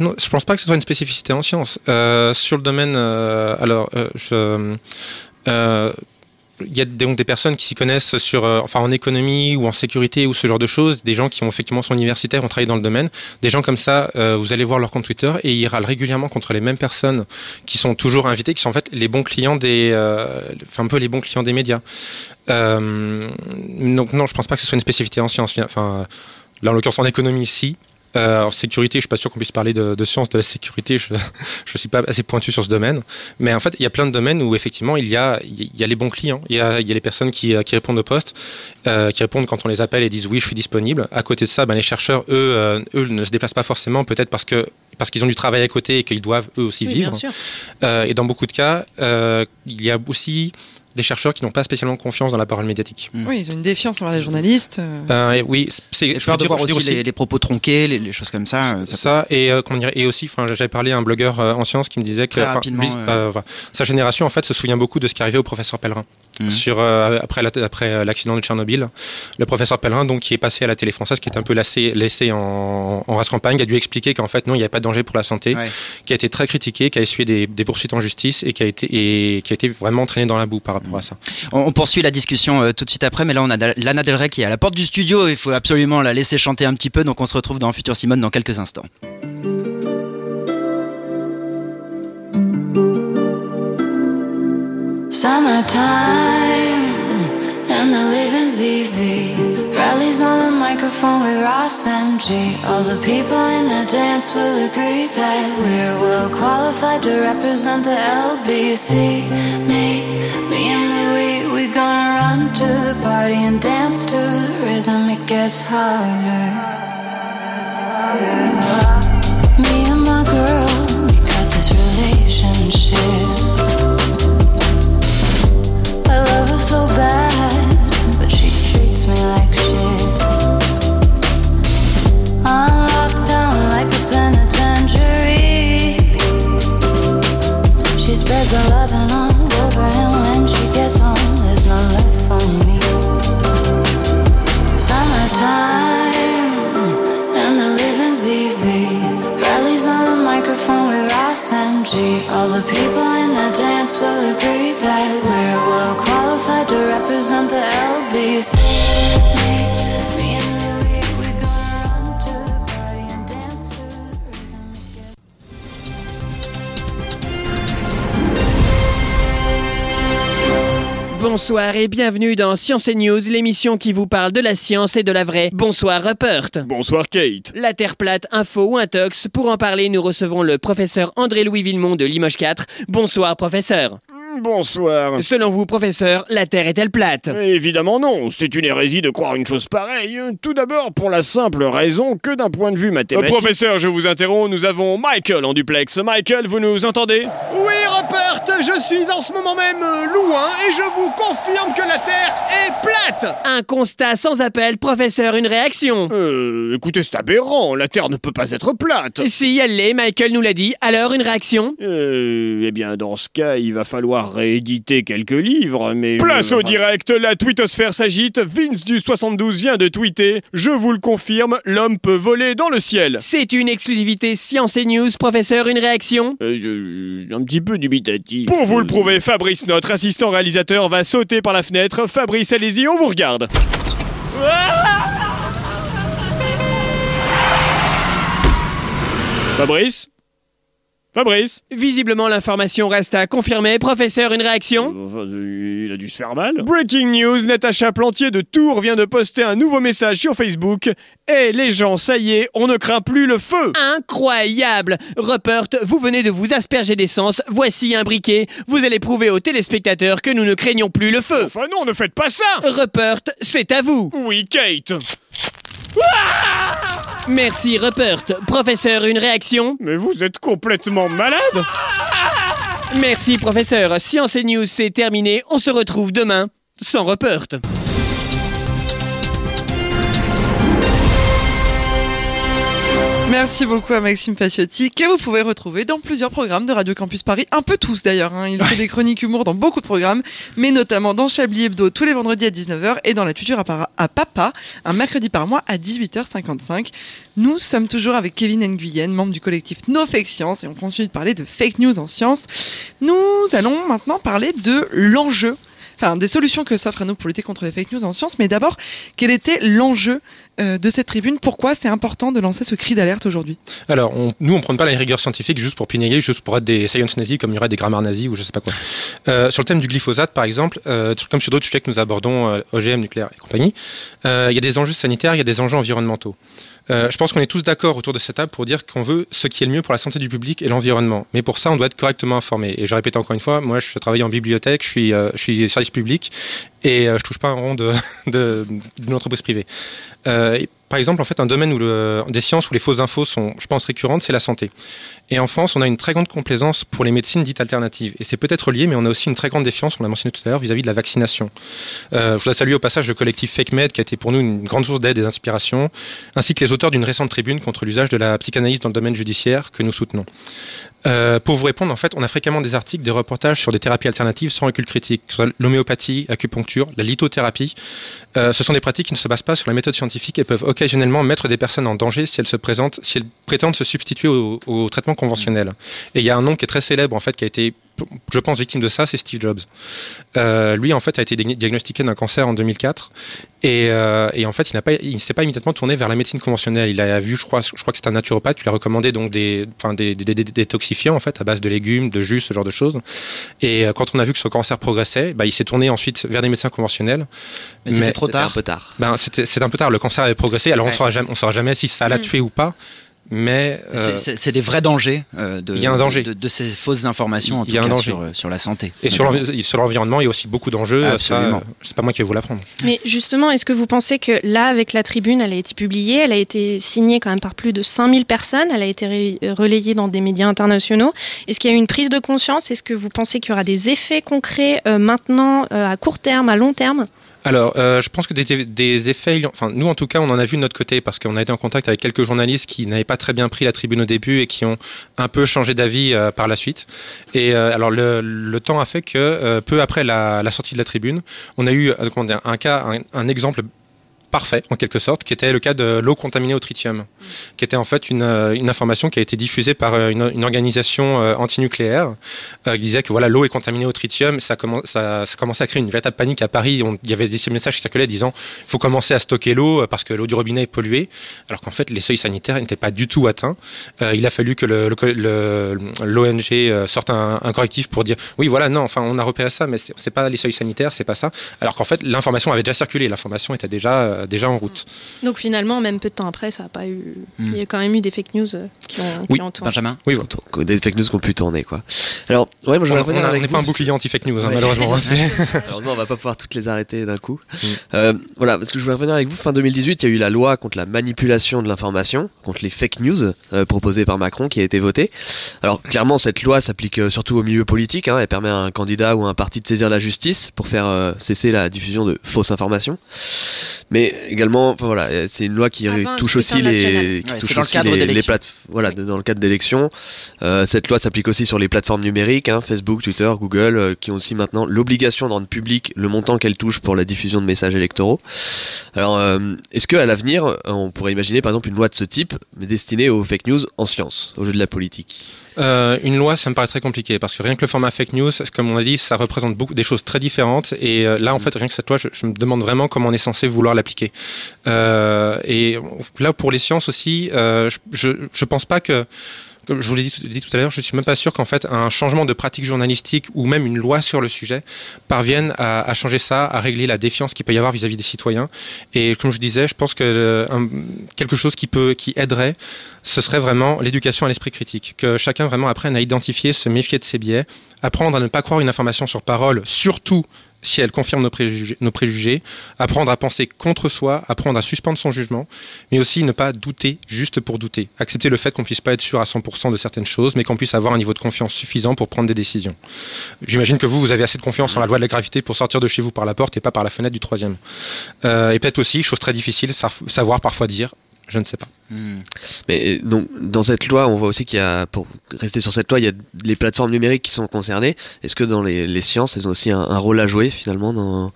Non, je pense pas que ce soit une spécificité en sciences. Euh, sur le domaine, alors, je, il y a donc des personnes qui s'y connaissent sur, euh, enfin, en économie ou en sécurité ou ce genre de choses, des gens qui ont effectivement sont universitaires, ont travaillé dans le domaine, des gens comme ça, euh, vous allez voir leur compte Twitter et ils râlent régulièrement contre les mêmes personnes qui sont toujours invitées, qui sont en fait les bons clients des, euh, un peu les bons clients des médias. Donc non, je pense pas que ce soit une spécificité en sciences. Enfin, là en l'occurrence en économie, si. Euh, en sécurité, je suis pas sûr qu'on puisse parler de, de sciences de la sécurité. Je, je suis pas assez pointu sur ce domaine. Mais en fait, il y a plein de domaines où effectivement il y a, il y a les bons clients. Il y a, il y a les personnes qui, euh, qui répondent au poste, euh, qui répondent quand on les appelle et disent oui, je suis disponible. À côté de ça, ben, les chercheurs, eux, euh, eux ne se déplacent pas forcément, peut-être parce que parce qu'ils ont du travail à côté et qu'ils doivent eux aussi Oui, vivre. et dans beaucoup de cas, il y a aussi des chercheurs qui n'ont pas spécialement confiance dans la parole médiatique. Oui, ils ont une défiance envers les journalistes. euh. Euh, et oui, c'est je de dire- voir aussi les, les propos tronqués, les, les choses comme ça. euh, ça, ça, et euh, dire et aussi enfin j'avais parlé à un blogueur euh, en sciences qui me disait que lui, euh, sa génération en fait se souvient beaucoup de ce qui arrivait au professeur Pellerin Mhm. sur euh, après la- après euh, l'accident de Tchernobyl le professeur Pellerin donc qui est passé à la télé française qui est un peu laissé laissé en, en race campagne a dû expliquer qu'en fait non il n'y avait pas de danger pour la santé Ouais. qui a été très critiqué qui a essuyé des, des poursuites en justice et qui a été et qui a été vraiment traîné dans la boue par On, poursuit la discussion euh, tout de suite après, mais là on a Lana Del Rey qui est à la porte du studio. Il faut absolument la laisser chanter un petit peu, donc on se retrouve dans Futur Simone dans quelques instants. And the living's easy. Rallies on the microphone with Ross MG. All the people in the dance will agree that we're well qualified to represent the LBC. Me, me and Louis, we gonna run to the party and dance to the rhythm. It gets harder. Me and my girl, we got this relationship. All the people in the dance will agree Bonsoir et bienvenue dans Science et News, l'émission qui vous parle de la science et de la vraie. Bonsoir Rupert. Bonsoir Kate. La Terre plate, info ou intox. Pour en parler, nous recevons le professeur André-Louis Villemont de Limoges 4. Bonsoir professeur. Bonsoir. Selon vous, professeur, la Terre est-elle plate? Évidemment non, c'est une hérésie de croire une chose pareille. Tout d'abord pour la simple raison que d'un point de vue mathématique... Euh, professeur, je vous interromps, nous avons Michael en duplex. Michael, vous nous entendez? Oui Rupert, je suis en ce moment même euh, loin et je vous confirme que la Terre est plate. Un constat sans appel, professeur, une réaction. Euh, écoutez, c'est aberrant, la Terre ne peut pas être plate. Si elle l'est, Michael nous l'a dit, alors une réaction? Euh, eh bien dans ce cas, il va falloir rééditer quelques livres, mais... je- Place au direct, la twittosphère s'agite, Vince du 72 vient de tweeter, je vous le confirme, l'homme peut voler dans le ciel. C'est une exclusivité Science et News, professeur, une réaction euh, je- un petit peu dubitatif. Pour vous le prouver, Fabrice, notre assistant réalisateur, va sauter par la fenêtre. Fabrice, allez-y, on vous regarde. Fabrice? Fabrice Visiblement, l'information reste à confirmer. Professeur, une réaction? Il a dû se faire mal. Breaking news, Natacha Plantier de Tours vient de poster un nouveau message sur Facebook. Et les gens, ça y est, on ne craint plus le feu Incroyable Rupert, vous venez de vous asperger d'essence, voici un briquet. Vous allez prouver aux téléspectateurs que nous ne craignons plus le feu. Enfin non, ne faites pas ça Rupert, c'est à vous Oui, Kate Merci Rupert. Professeur, une réaction? Mais vous êtes complètement malade Merci professeur. Science et News, c'est terminé. On se retrouve demain sans Rupert. Merci beaucoup à Maxime Paciotti, que vous pouvez retrouver dans plusieurs programmes de Radio Campus Paris, un peu tous d'ailleurs. hein. Il fait des chroniques humour dans beaucoup de programmes, mais notamment dans Chablis Hebdo tous les vendredis à 19h et dans La Tuture à, à Papa, un mercredi par mois à 18h55. Nous sommes toujours avec Kevin Nguyen, membre du collectif No Fake Science, et on continue de parler de fake news en sciences. Nous allons maintenant parler de l'enjeu enfin des solutions que s'offrent à nous pour lutter contre les fake news en sciences. Mais d'abord, quel était l'enjeu euh, de cette tribune? Pourquoi c'est important de lancer ce cri d'alerte aujourd'hui? Alors, nous, on ne prend pas la rigueur scientifique juste pour pinailler, juste pour être des science nazis, comme il y aurait des grammaires nazis ou je sais pas quoi. Euh, sur le thème du glyphosate, par exemple, euh, comme sur d'autres sujets que nous abordons, euh, OGM, nucléaire et compagnie, il y a des enjeux sanitaires, il y a des enjeux environnementaux. Euh, je pense qu'on est tous d'accord autour de cette table pour dire qu'on veut ce qui est le mieux pour la santé du public et l'environnement. Mais pour ça, on doit être correctement informé. Et je répète encore une fois, moi, je travaille en bibliothèque, je suis, euh, je suis service public et euh, je touche pas un rond de, de, d'une entreprise privée. Euh, par exemple, en fait, un domaine où des sciences où les fausses infos sont, je pense, récurrentes, c'est la santé. Et en France, on a une très grande complaisance pour les médecines dites alternatives. Et c'est peut-être lié, mais on a aussi une très grande défiance, on l'a mentionné tout à l'heure, vis-à-vis de la vaccination. Euh, je voudrais saluer au passage le collectif Fake Med, qui a été pour nous une grande source d'aide et d'inspiration, ainsi que les auteurs d'une récente tribune contre l'usage de la psychanalyse dans le domaine judiciaire que nous soutenons. Euh, pour vous répondre, en fait, on a fréquemment des articles, des reportages sur des thérapies alternatives sans recul critique, que ce soit l'homéopathie, l'acupuncture, la lithothérapie. Euh, ce sont des pratiques qui ne se basent pas sur la méthode scientifique et peuvent occasionnellement mettre des personnes en danger si elles se présentent, si elles prétendent se substituer au, au traitement conventionnel. Et il y a un nom qui est très célèbre, en fait, qui a été, je pense, victime de ça, c'est Steve Jobs. Euh, lui, en fait, a été diagnostiqué d'un cancer en 2004. Et, euh, et en fait, il n'a pas, il s'est pas immédiatement tourné vers la médecine conventionnelle. Il a vu, je crois, je crois que c'est un naturopathe, qui lui a recommandé donc des, enfin des, des, des- des détoxifiants en fait à base de légumes, de jus, ce genre de choses. Et euh, quand on a vu que son cancer progressait, bah, il s'est tourné ensuite vers des médecins conventionnels. Mais c'était trop tard. un peu tard. Ben, c'était, c'est un peu tard. Le cancer avait progressé. Alors on Ouais. saura jamais, on saura jamais si ça l'a Mm. tué ou pas. Mais C'est- euh, C'est des vrais dangers euh, de, Il y a un danger. de, de ces fausses informations, en Il y a tout un cas, danger. sur, euh, sur la santé. et sur, notamment. l'envi- sur l'environnement, il y a aussi beaucoup d'enjeux. Absolument. C'est pas moi qui vais vous l'apprendre. Mais justement, est-ce que vous pensez que là, avec la tribune, elle a été publiée, elle a été signée quand même par plus de 5000 personnes, elle a été relayée dans des médias internationaux. Est-ce qu'il y a eu une prise de conscience? Est-ce que vous pensez qu'il y aura des effets concrets euh, maintenant, euh, à court terme, à long terme? Alors, euh, je pense que des, effets, enfin, nous en tout cas, on en a vu de notre côté parce qu'on a été en contact avec quelques journalistes qui n'avaient pas très bien pris la tribune au début et qui ont un peu changé d'avis euh, par la suite. Et euh, alors, le, temps a fait que peu après la, sortie de la tribune, on a eu comment dire, un cas, un exemple parfait en quelque sorte, qui était le cas de l'eau contaminée au tritium, qui était en fait une, euh, information qui a été diffusée par euh, une, organisation euh, antinucléaire qui disait que voilà l'eau est contaminée au tritium. Ça, commence, ça, ça commençait à créer une véritable panique à Paris. Il y avait des messages qui circulaient disant il faut commencer à stocker l'eau parce que l'eau du robinet est polluée, alors qu'en fait les seuils sanitaires n'étaient pas du tout atteints. Il a fallu que l'ONG sorte un, un correctif pour dire oui voilà non enfin on a repéré ça mais c'est pas les seuils sanitaires c'est pas ça alors qu'en fait l'information avait déjà circulé l'information était déjà déjà en route. Donc finalement, même peu de temps après, ça a pas eu. Il y a quand même eu des fake news euh, qui ont, qui ont tourné. Oui, Des fake news qui ont pu tourner, quoi. Alors, ouais, moi, je on n'est pas un bouclier anti-fake news, hein, Ouais. malheureusement. hein, Malheureusement, on va pas pouvoir toutes les arrêter d'un coup. Euh, voilà, parce que je voulais revenir avec vous. Fin 2018, il y a eu la loi contre la manipulation de l'information, contre les fake news euh, proposée par Macron, qui a été votée. Alors clairement, cette loi s'applique euh, surtout au milieu politique. Hein, elle permet à un candidat ou à un parti de saisir la justice pour faire euh, cesser la diffusion de fausses informations. Mais également, enfin voilà, euh, c'est une loi qui Avant un touche aussi les, qui Ouais, touche c'est dans le aussi cadre les, les d'élections. plate- voilà, dans le cadre d'élections. Euh, cette loi s'applique aussi sur les plateformes numériques, hein, Facebook, Twitter, Google, euh, qui ont aussi maintenant l'obligation de rendre public le montant qu'elles touchent pour la diffusion de messages électoraux. Alors, euh, est-ce qu'à l'avenir, on pourrait imaginer par exemple une loi de ce type, mais destinée aux fake news en sciences, au lieu de la politique? Euh, une loi, ça me paraît très compliqué parce que rien que le format fake news, comme on a dit, ça représente beaucoup des choses très différentes. Et euh, là, en fait, rien que cette loi, je, je, me demande vraiment comment on est censé vouloir l'appliquer. Euh, et là, pour les sciences aussi, euh, je, je pense pas que je vous l'ai dit, tout à l'heure, je suis même pas sûr qu'en fait un changement de pratique journalistique ou même une loi sur le sujet parvienne à, changer ça, à régler la défiance qu'il peut y avoir vis-à-vis -vis des citoyens. Et comme je disais, je pense que un, quelque chose qui peut, qui aiderait, ce serait vraiment l'éducation à l'esprit critique, que chacun vraiment apprenne à identifier, se méfier de ses biais, apprendre à ne pas croire une information sur parole, surtout si elle confirme nos préjugés, apprendre à penser contre soi, apprendre à suspendre son jugement, mais aussi ne pas douter juste pour douter. Accepter le fait qu'on puisse pas être sûr à 100% de certaines choses, mais qu'on puisse avoir un niveau de confiance suffisant pour prendre des décisions. J'imagine que vous, vous avez assez de confiance en la loi de la gravité pour sortir de chez vous par la porte et pas par la fenêtre du troisième. Euh, et peut-être aussi, chose très difficile, savoir parfois dire je ne sais pas. Hmm. Mais donc dans cette loi, on voit aussi qu'il y a, pour rester sur cette loi, il y a les plateformes numériques qui sont concernées. Est-ce que dans les, les, sciences, elles ont aussi un, un, rôle à jouer finalement dans,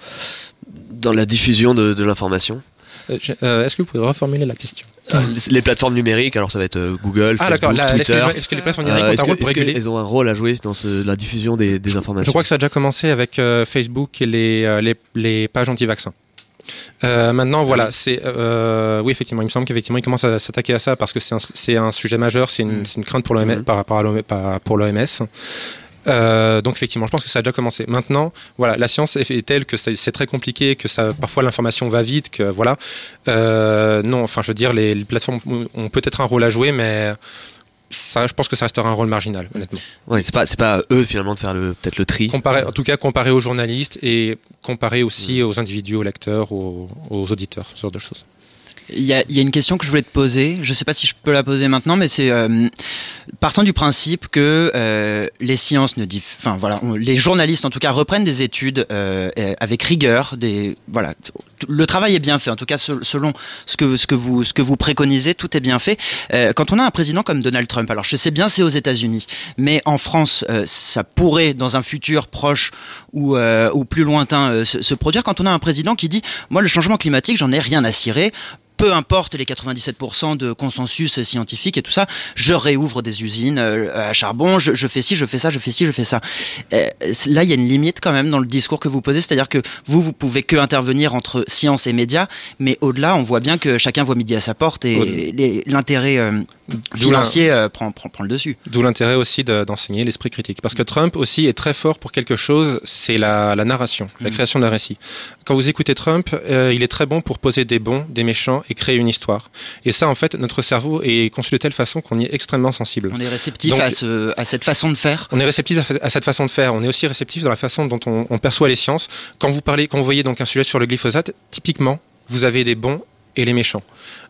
dans la diffusion de, de l'information? Euh, euh, Est-ce que vous pouvez reformuler la question? Les plateformes numériques, alors ça va être euh, Google, ah, Facebook, la, Twitter. Est-ce que les plateformes numériques ont un rôle pour réguler? Elles ont un rôle à jouer dans ce, la diffusion des, des, informations. Je crois que ça a déjà commencé avec euh, Facebook et les, les, les pages anti-vaccins. Euh, maintenant, voilà, c'est euh, oui effectivement, il me semble qu'effectivement il commence à s'attaquer à ça parce que c'est un, un, sujet majeur, c'est une, une, crainte pour l'OMS, mmh. par rapport à pour l'OMS. Euh, donc effectivement, je pense que ça a déjà commencé. Maintenant, voilà, la science est, telle que c'est très compliqué, que ça, parfois l'information va vite, que voilà. Non, enfin, je veux dire, les, les plateformes ont peut-être un rôle à jouer, mais ça, je pense que ça restera un rôle marginal, honnêtement. Ouais, c'est pas, c'est pas à eux finalement de faire le, peut-être le tri. Comparé, en tout cas, comparé aux journalistes et comparé aussi mmh. aux individus, aux lecteurs, aux, aux auditeurs, ce genre de choses. Il y, a, y, a, une question que je voulais te poser. Je ne sais pas si je peux la poser maintenant, mais c'est euh, partant du principe que euh, les sciences ne diff... enfin voilà, les journalistes en tout cas reprennent des études euh, avec rigueur. Des voilà, le travail est bien fait. En tout cas, selon ce que ce que vous ce que vous préconisez, tout est bien fait. Euh, quand on a un président comme Donald Trump, alors je sais bien c'est aux États-Unis, mais en France, euh, ça pourrait dans un futur proche ou ou plus lointain se, se produire. Quand on a un président qui dit, moi le changement climatique, j'en ai rien à cirer peu importe les 97% de consensus scientifique et tout ça, je réouvre des usines à charbon, je, je, fais ci, je fais ça, je fais ci, je fais ça. Euh, là, il y a une limite quand même dans le discours que vous posez, c'est-à-dire que vous, vous pouvez que intervenir entre science et médias, mais au-delà, on voit bien que chacun voit midi à sa porte et l'intérêt euh, financier euh, prend, prend, prend, le dessus. D'où l'intérêt aussi d'enseigner de, l'esprit critique. Parce que Trump aussi est très fort pour quelque chose, c'est la, la, narration, la création d'un récit. Quand vous écoutez Trump, euh, il est très bon pour poser des bons, des méchants et créer une histoire. Et ça, en fait, notre cerveau est conçu de telle façon qu'on y est extrêmement sensible. On est réceptif Donc, à, ce, à, cette façon de faire. On est réceptif à, cette façon de faire. On est aussi réceptif dans la façon dont on, on perçoit les sciences. Quand vous parlez, quand vous voyez donc un sujet sur le glyphosate, typiquement, vous avez des bons et les méchants.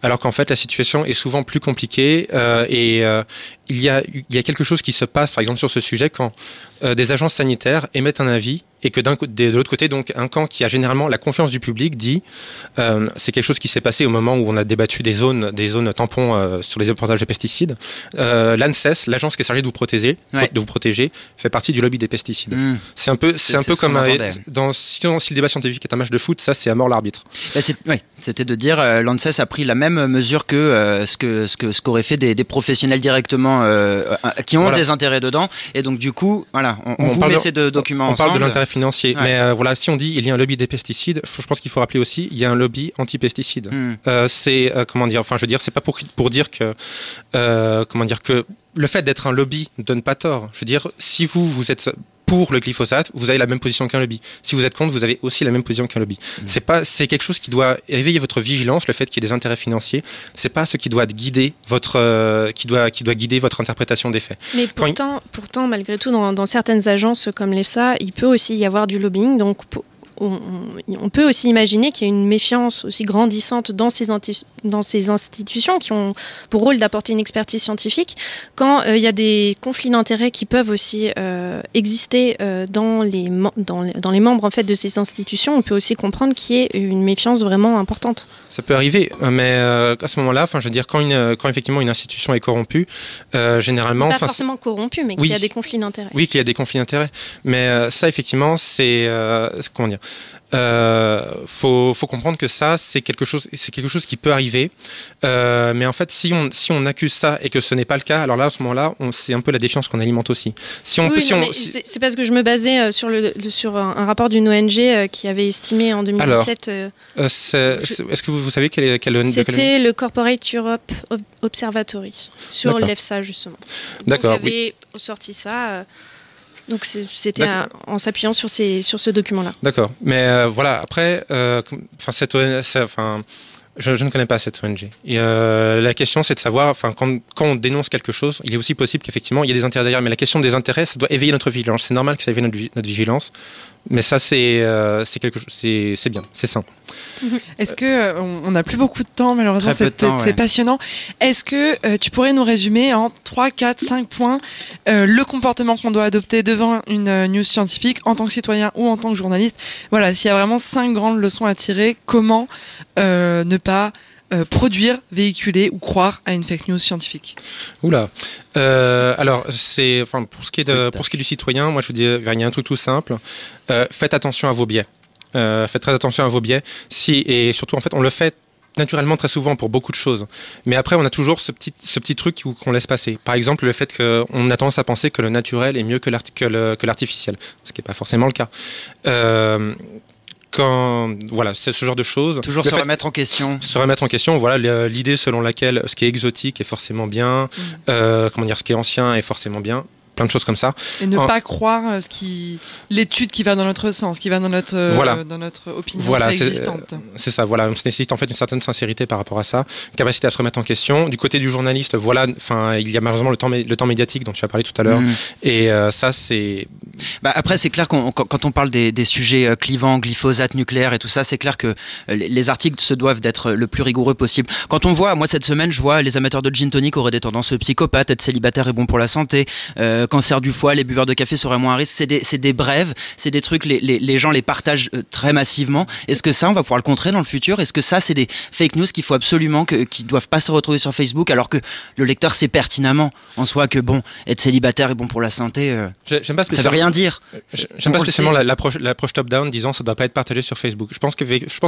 Alors qu'en fait, la situation est souvent plus compliquée euh, et euh, il, y a, il y a quelque chose qui se passe, par exemple, sur ce sujet quand euh, des agences sanitaires émettent un avis et que d'un de l'autre côté, donc, un camp qui a généralement la confiance du public dit, euh, c'est quelque chose qui s'est passé au moment où on a débattu des zones, des zones tampons euh, sur les apportages de pesticides. Euh, L'ANSES, l'agence qui est chargée de vous protéger, ouais. de vous protéger, fait partie du lobby des pesticides. Mmh. C'est un peu, c'est un peu comme un, dans si, si, le débat scientifique est un match de foot, ça c'est à mort l'arbitre. Bah ouais, c'était de dire, l'ANSES a pris la même mesure que ce que ce que ce qu'auraient fait des, des, professionnels directement qui ont voilà. des intérêts dedans, et donc du coup, voilà, on, on, on vous met de, ces deux documents on ensemble. parle de l'intérêt financier. Ouais. Mais euh, voilà, si on dit il y a un lobby des pesticides, je pense qu'il faut rappeler aussi il y a un lobby anti-pesticides. Mm. Euh, c'est euh, comment dire, enfin je veux dire, c'est pas pour pour dire que comment dire que le fait d'être un lobby ne donne pas tort. Je veux dire, si vous vous êtes pour le glyphosate, vous avez la même position qu'un lobby. Si vous êtes contre, vous avez aussi la même position qu'un lobby. Mmh. C'est pas, c'est quelque chose qui doit éveiller votre vigilance, le fait qu'il y ait des intérêts financiers. C'est pas ce qui doit guider votre, euh, qui doit, qui doit guider votre interprétation des faits. Mais pourtant, il... pourtant, malgré tout, dans, dans certaines agences comme l'EFSA, il peut aussi y avoir du lobbying. Donc, pour on, on, peut aussi imaginer qu'il y a une méfiance aussi grandissante dans ces, dans ces institutions qui ont pour rôle d'apporter une expertise scientifique quand euh, il y a des conflits d'intérêts qui peuvent aussi euh, exister euh, dans, les, dans, les, dans les membres en fait, de ces institutions. On peut aussi comprendre qu'il y ait une méfiance vraiment importante. Ça peut arriver, mais à ce moment-là, je veux dire, quand, une, quand effectivement une institution est corrompue, généralement... Pas forcément corrompue, mais qu'il y a des conflits d'intérêts. Oui, qu'il y a des conflits d'intérêts. Mais ça, effectivement, c'est... comment dire euh, faut, faut comprendre que ça, c'est quelque chose, c'est quelque chose qui peut arriver. Euh, mais en fait, si on, si on accuse ça et que ce n'est pas le cas, alors là, à ce moment-là, c'est un peu la défiance qu'on alimente aussi. Si on, Oui, si non, on- mais si- c'est parce que je me basais euh, sur, le, le- sur un, rapport d'une ONG euh, qui avait estimé en 2017. euh, euh, c'est- c'est- est-ce que vous, vous savez quel est quel, de quel- C'était le Corporate Europe Ob- Observatory sur l'EFSA justement. D'accord, avait sorti ça. Donc c'était en s'appuyant sur, ces- sur ce document-là. D'accord. Mais euh, voilà, après, euh, enfin, cette enfin, je, je ne connais pas cette ONG. Et euh, la question, c'est de savoir, enfin, quand, quand on dénonce quelque chose, il est aussi possible qu'effectivement, il y ait des intérêts derrière. Mais la question des intérêts, ça doit éveiller notre vigilance. C'est normal que ça éveille notre vigilance. Mais ça, c'est euh, c'est quelque chose, c'est c'est bien, c'est sain. Est-ce que euh, on n'a plus beaucoup de temps malheureusement c'est ouais. passionnant. Est-ce que euh, tu pourrais nous résumer en 3 4 5 points euh, le comportement qu'on doit adopter devant une euh, news scientifique en tant que citoyen ou en tant que journaliste? Voilà, s'il y a vraiment cinq grandes leçons à tirer, comment euh, ne pas euh, produire, véhiculer ou croire à une fake news scientifique Oula. Euh, alors, c'est, enfin, pour ce qui est de, pour ce qui est du citoyen, moi, je vous dis, il y a un truc tout simple. Euh, faites attention à vos biais. Faites très attention à vos biais. Si et surtout, en fait, on le fait naturellement très souvent pour beaucoup de choses. Mais après, on a toujours ce petit, ce petit truc qu'on laisse passer. Par exemple, le fait qu'on a tendance à penser que le naturel est mieux que l'arti- que l'artificiel, ce qui n'est pas forcément le cas. Quand voilà, c'est ce genre de choses. Toujours Le se fait- remettre en question. se remettre en question. Voilà l'idée selon laquelle ce qui est exotique est forcément bien, euh, comment dire, ce qui est ancien est forcément bien. Plein de choses comme ça. et ne En- pas croire euh, ce qui l'étude qui va dans notre sens, qui va dans notre euh, Voilà. dans notre opinion Voilà, c'est préexistante. c'est ça. Voilà, on se nécessite en fait une certaine sincérité par rapport à ça, capacité à se remettre en question. Du côté du journaliste, voilà, enfin, il y a malheureusement le temps, le temps médiatique dont tu as parlé tout à l'heure, Mhm. et euh, ça, c'est Bah après, c'est clair qu'on quand on parle des, des sujets euh, clivants, glyphosate, nucléaire et tout ça, c'est clair que euh, les les articles se doivent d'être le plus rigoureux possible. Quand on voit, moi cette semaine, je vois les amateurs de gin tonic auraient des tendances psychopathes, être célibataire est bon pour la santé, euh, cancer du foie, les buveurs de café seraient moins à risque. C'est des, des brèves, c'est des trucs, les, les, les gens les partagent euh, très massivement. Est-ce que ça, on va pouvoir le contrer dans le futur? Est-ce que ça, c'est des fake news qu'il faut absolument, que, qui doivent pas se retrouver sur Facebook, alors que le lecteur sait pertinemment en soi que bon, être célibataire est bon pour la santé, euh, pas ça veut rien dire. J'aime pas spécialement l'approche top-down disant ça doit pas être partagé sur Facebook. Je pense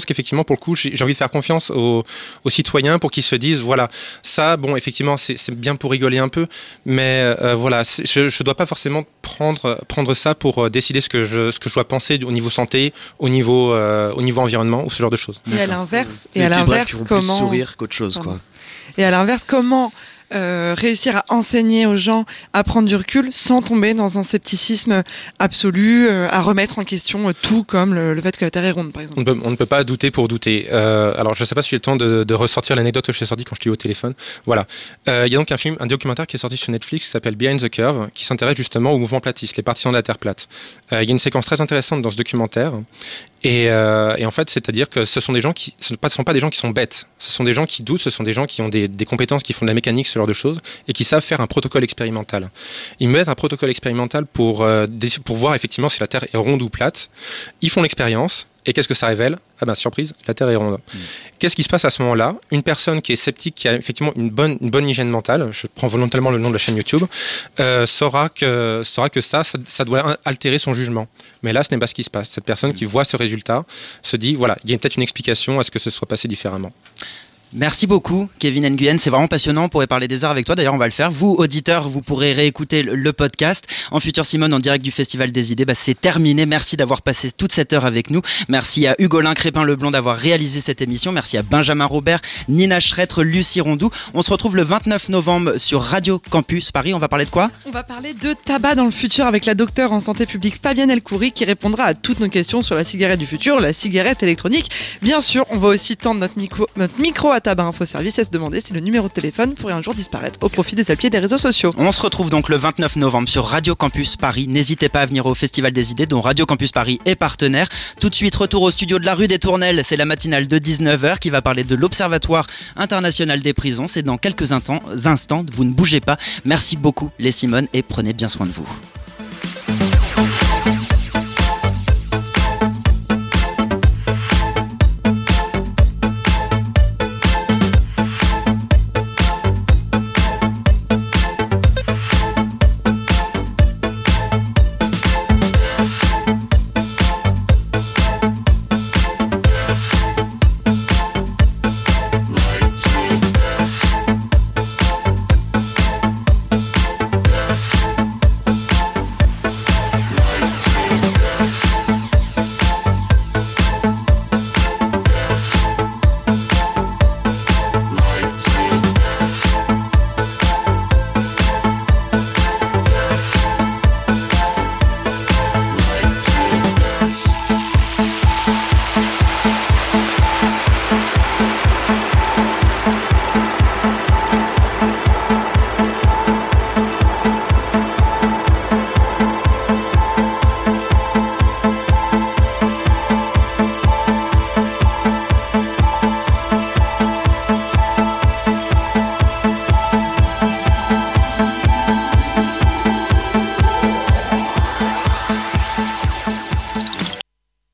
qu'effectivement pour le coup j'ai envie de faire confiance aux, aux citoyens pour qu'ils se disent voilà ça bon effectivement c'est bien pour rigoler un peu mais euh, voilà je je dois pas forcément prendre prendre ça pour euh, décider ce que je ce que je dois penser au niveau santé au niveau euh, au niveau environnement ou ce genre de choses. Et à l'inverse, et à l'inverse, comment sourire qu'autre chose, quoi. Et à l'inverse, comment euh, réussir à enseigner aux gens à prendre du recul sans tomber dans un scepticisme absolu, euh, à remettre en question euh, tout comme le, fait que la Terre est ronde, par exemple. On, ne peut pas douter pour douter. Alors, je ne sais pas si j'ai le temps de, ressortir l'anecdote que je t'ai sortie quand je t'ai au téléphone. Voilà. Il y a donc un film, un documentaire qui est sorti sur Netflix qui s'appelle Behind the Curve, qui s'intéresse justement au mouvement platiste, les partisans de la Terre plate. Il y a une séquence très intéressante dans ce documentaire. Et, euh, et en fait, c'est-à-dire que ce sont des gens qui ce ne sont pas des gens qui sont bêtes. Ce sont des gens qui doutent, ce sont des gens qui ont des, compétences, qui font de la mécanique, ce genre de choses, et qui savent faire un protocole expérimental. Ils mettent un protocole expérimental pour, euh, pour voir effectivement si la Terre est ronde ou plate. Ils font l'expérience. Et qu'est-ce que ça révèle Ah ben surprise, la Terre est ronde. Qu'est-ce qui se passe à ce moment-là? Une personne qui est sceptique, qui a effectivement une bonne, une bonne hygiène mentale, je prends volontairement le nom de la chaîne YouTube, euh, saura, que, saura que ça, ça, ça doit altérer son jugement. Mais là, ce n'est pas ce qui se passe. Cette personne qui voit ce résultat se dit, voilà, il y a peut-être une explication à ce que ce soit passé différemment. Merci beaucoup, Kevin Nguyen. C'est vraiment passionnant. On pourrait parler des arts avec toi. D'ailleurs, on va le faire. Vous, auditeurs, vous pourrez réécouter le, podcast. En Futur Simone, en direct du Festival des Idées. Bah, c'est terminé. Merci d'avoir passé toute cette heure avec nous. Merci à Hugolin Crépin-Leblond d'avoir réalisé cette émission. Merci à Benjamin Robert, Nina Schretter, Lucie Rondou. On se retrouve le 29 novembre sur Radio Campus Paris. On va parler de quoi? On va parler de tabac dans le futur avec la docteure en santé publique Fabienne Elkoury qui répondra à toutes nos questions sur la cigarette du futur, la cigarette électronique. Bien sûr, on va aussi tendre notre micro, notre micro à tabac info service et se demander si le numéro de téléphone pourrait un jour disparaître au profit des applis des réseaux sociaux. On se retrouve donc le 29 novembre sur Radio Campus Paris. N'hésitez pas à venir au Festival des idées dont Radio Campus Paris est partenaire. Tout de suite, retour au studio de la rue des Tournelles. C'est la matinale de 19h qui va parler de l'Observatoire international des prisons. C'est dans quelques instants. instants. Vous ne bougez pas. Merci beaucoup les Simone et prenez bien soin de vous.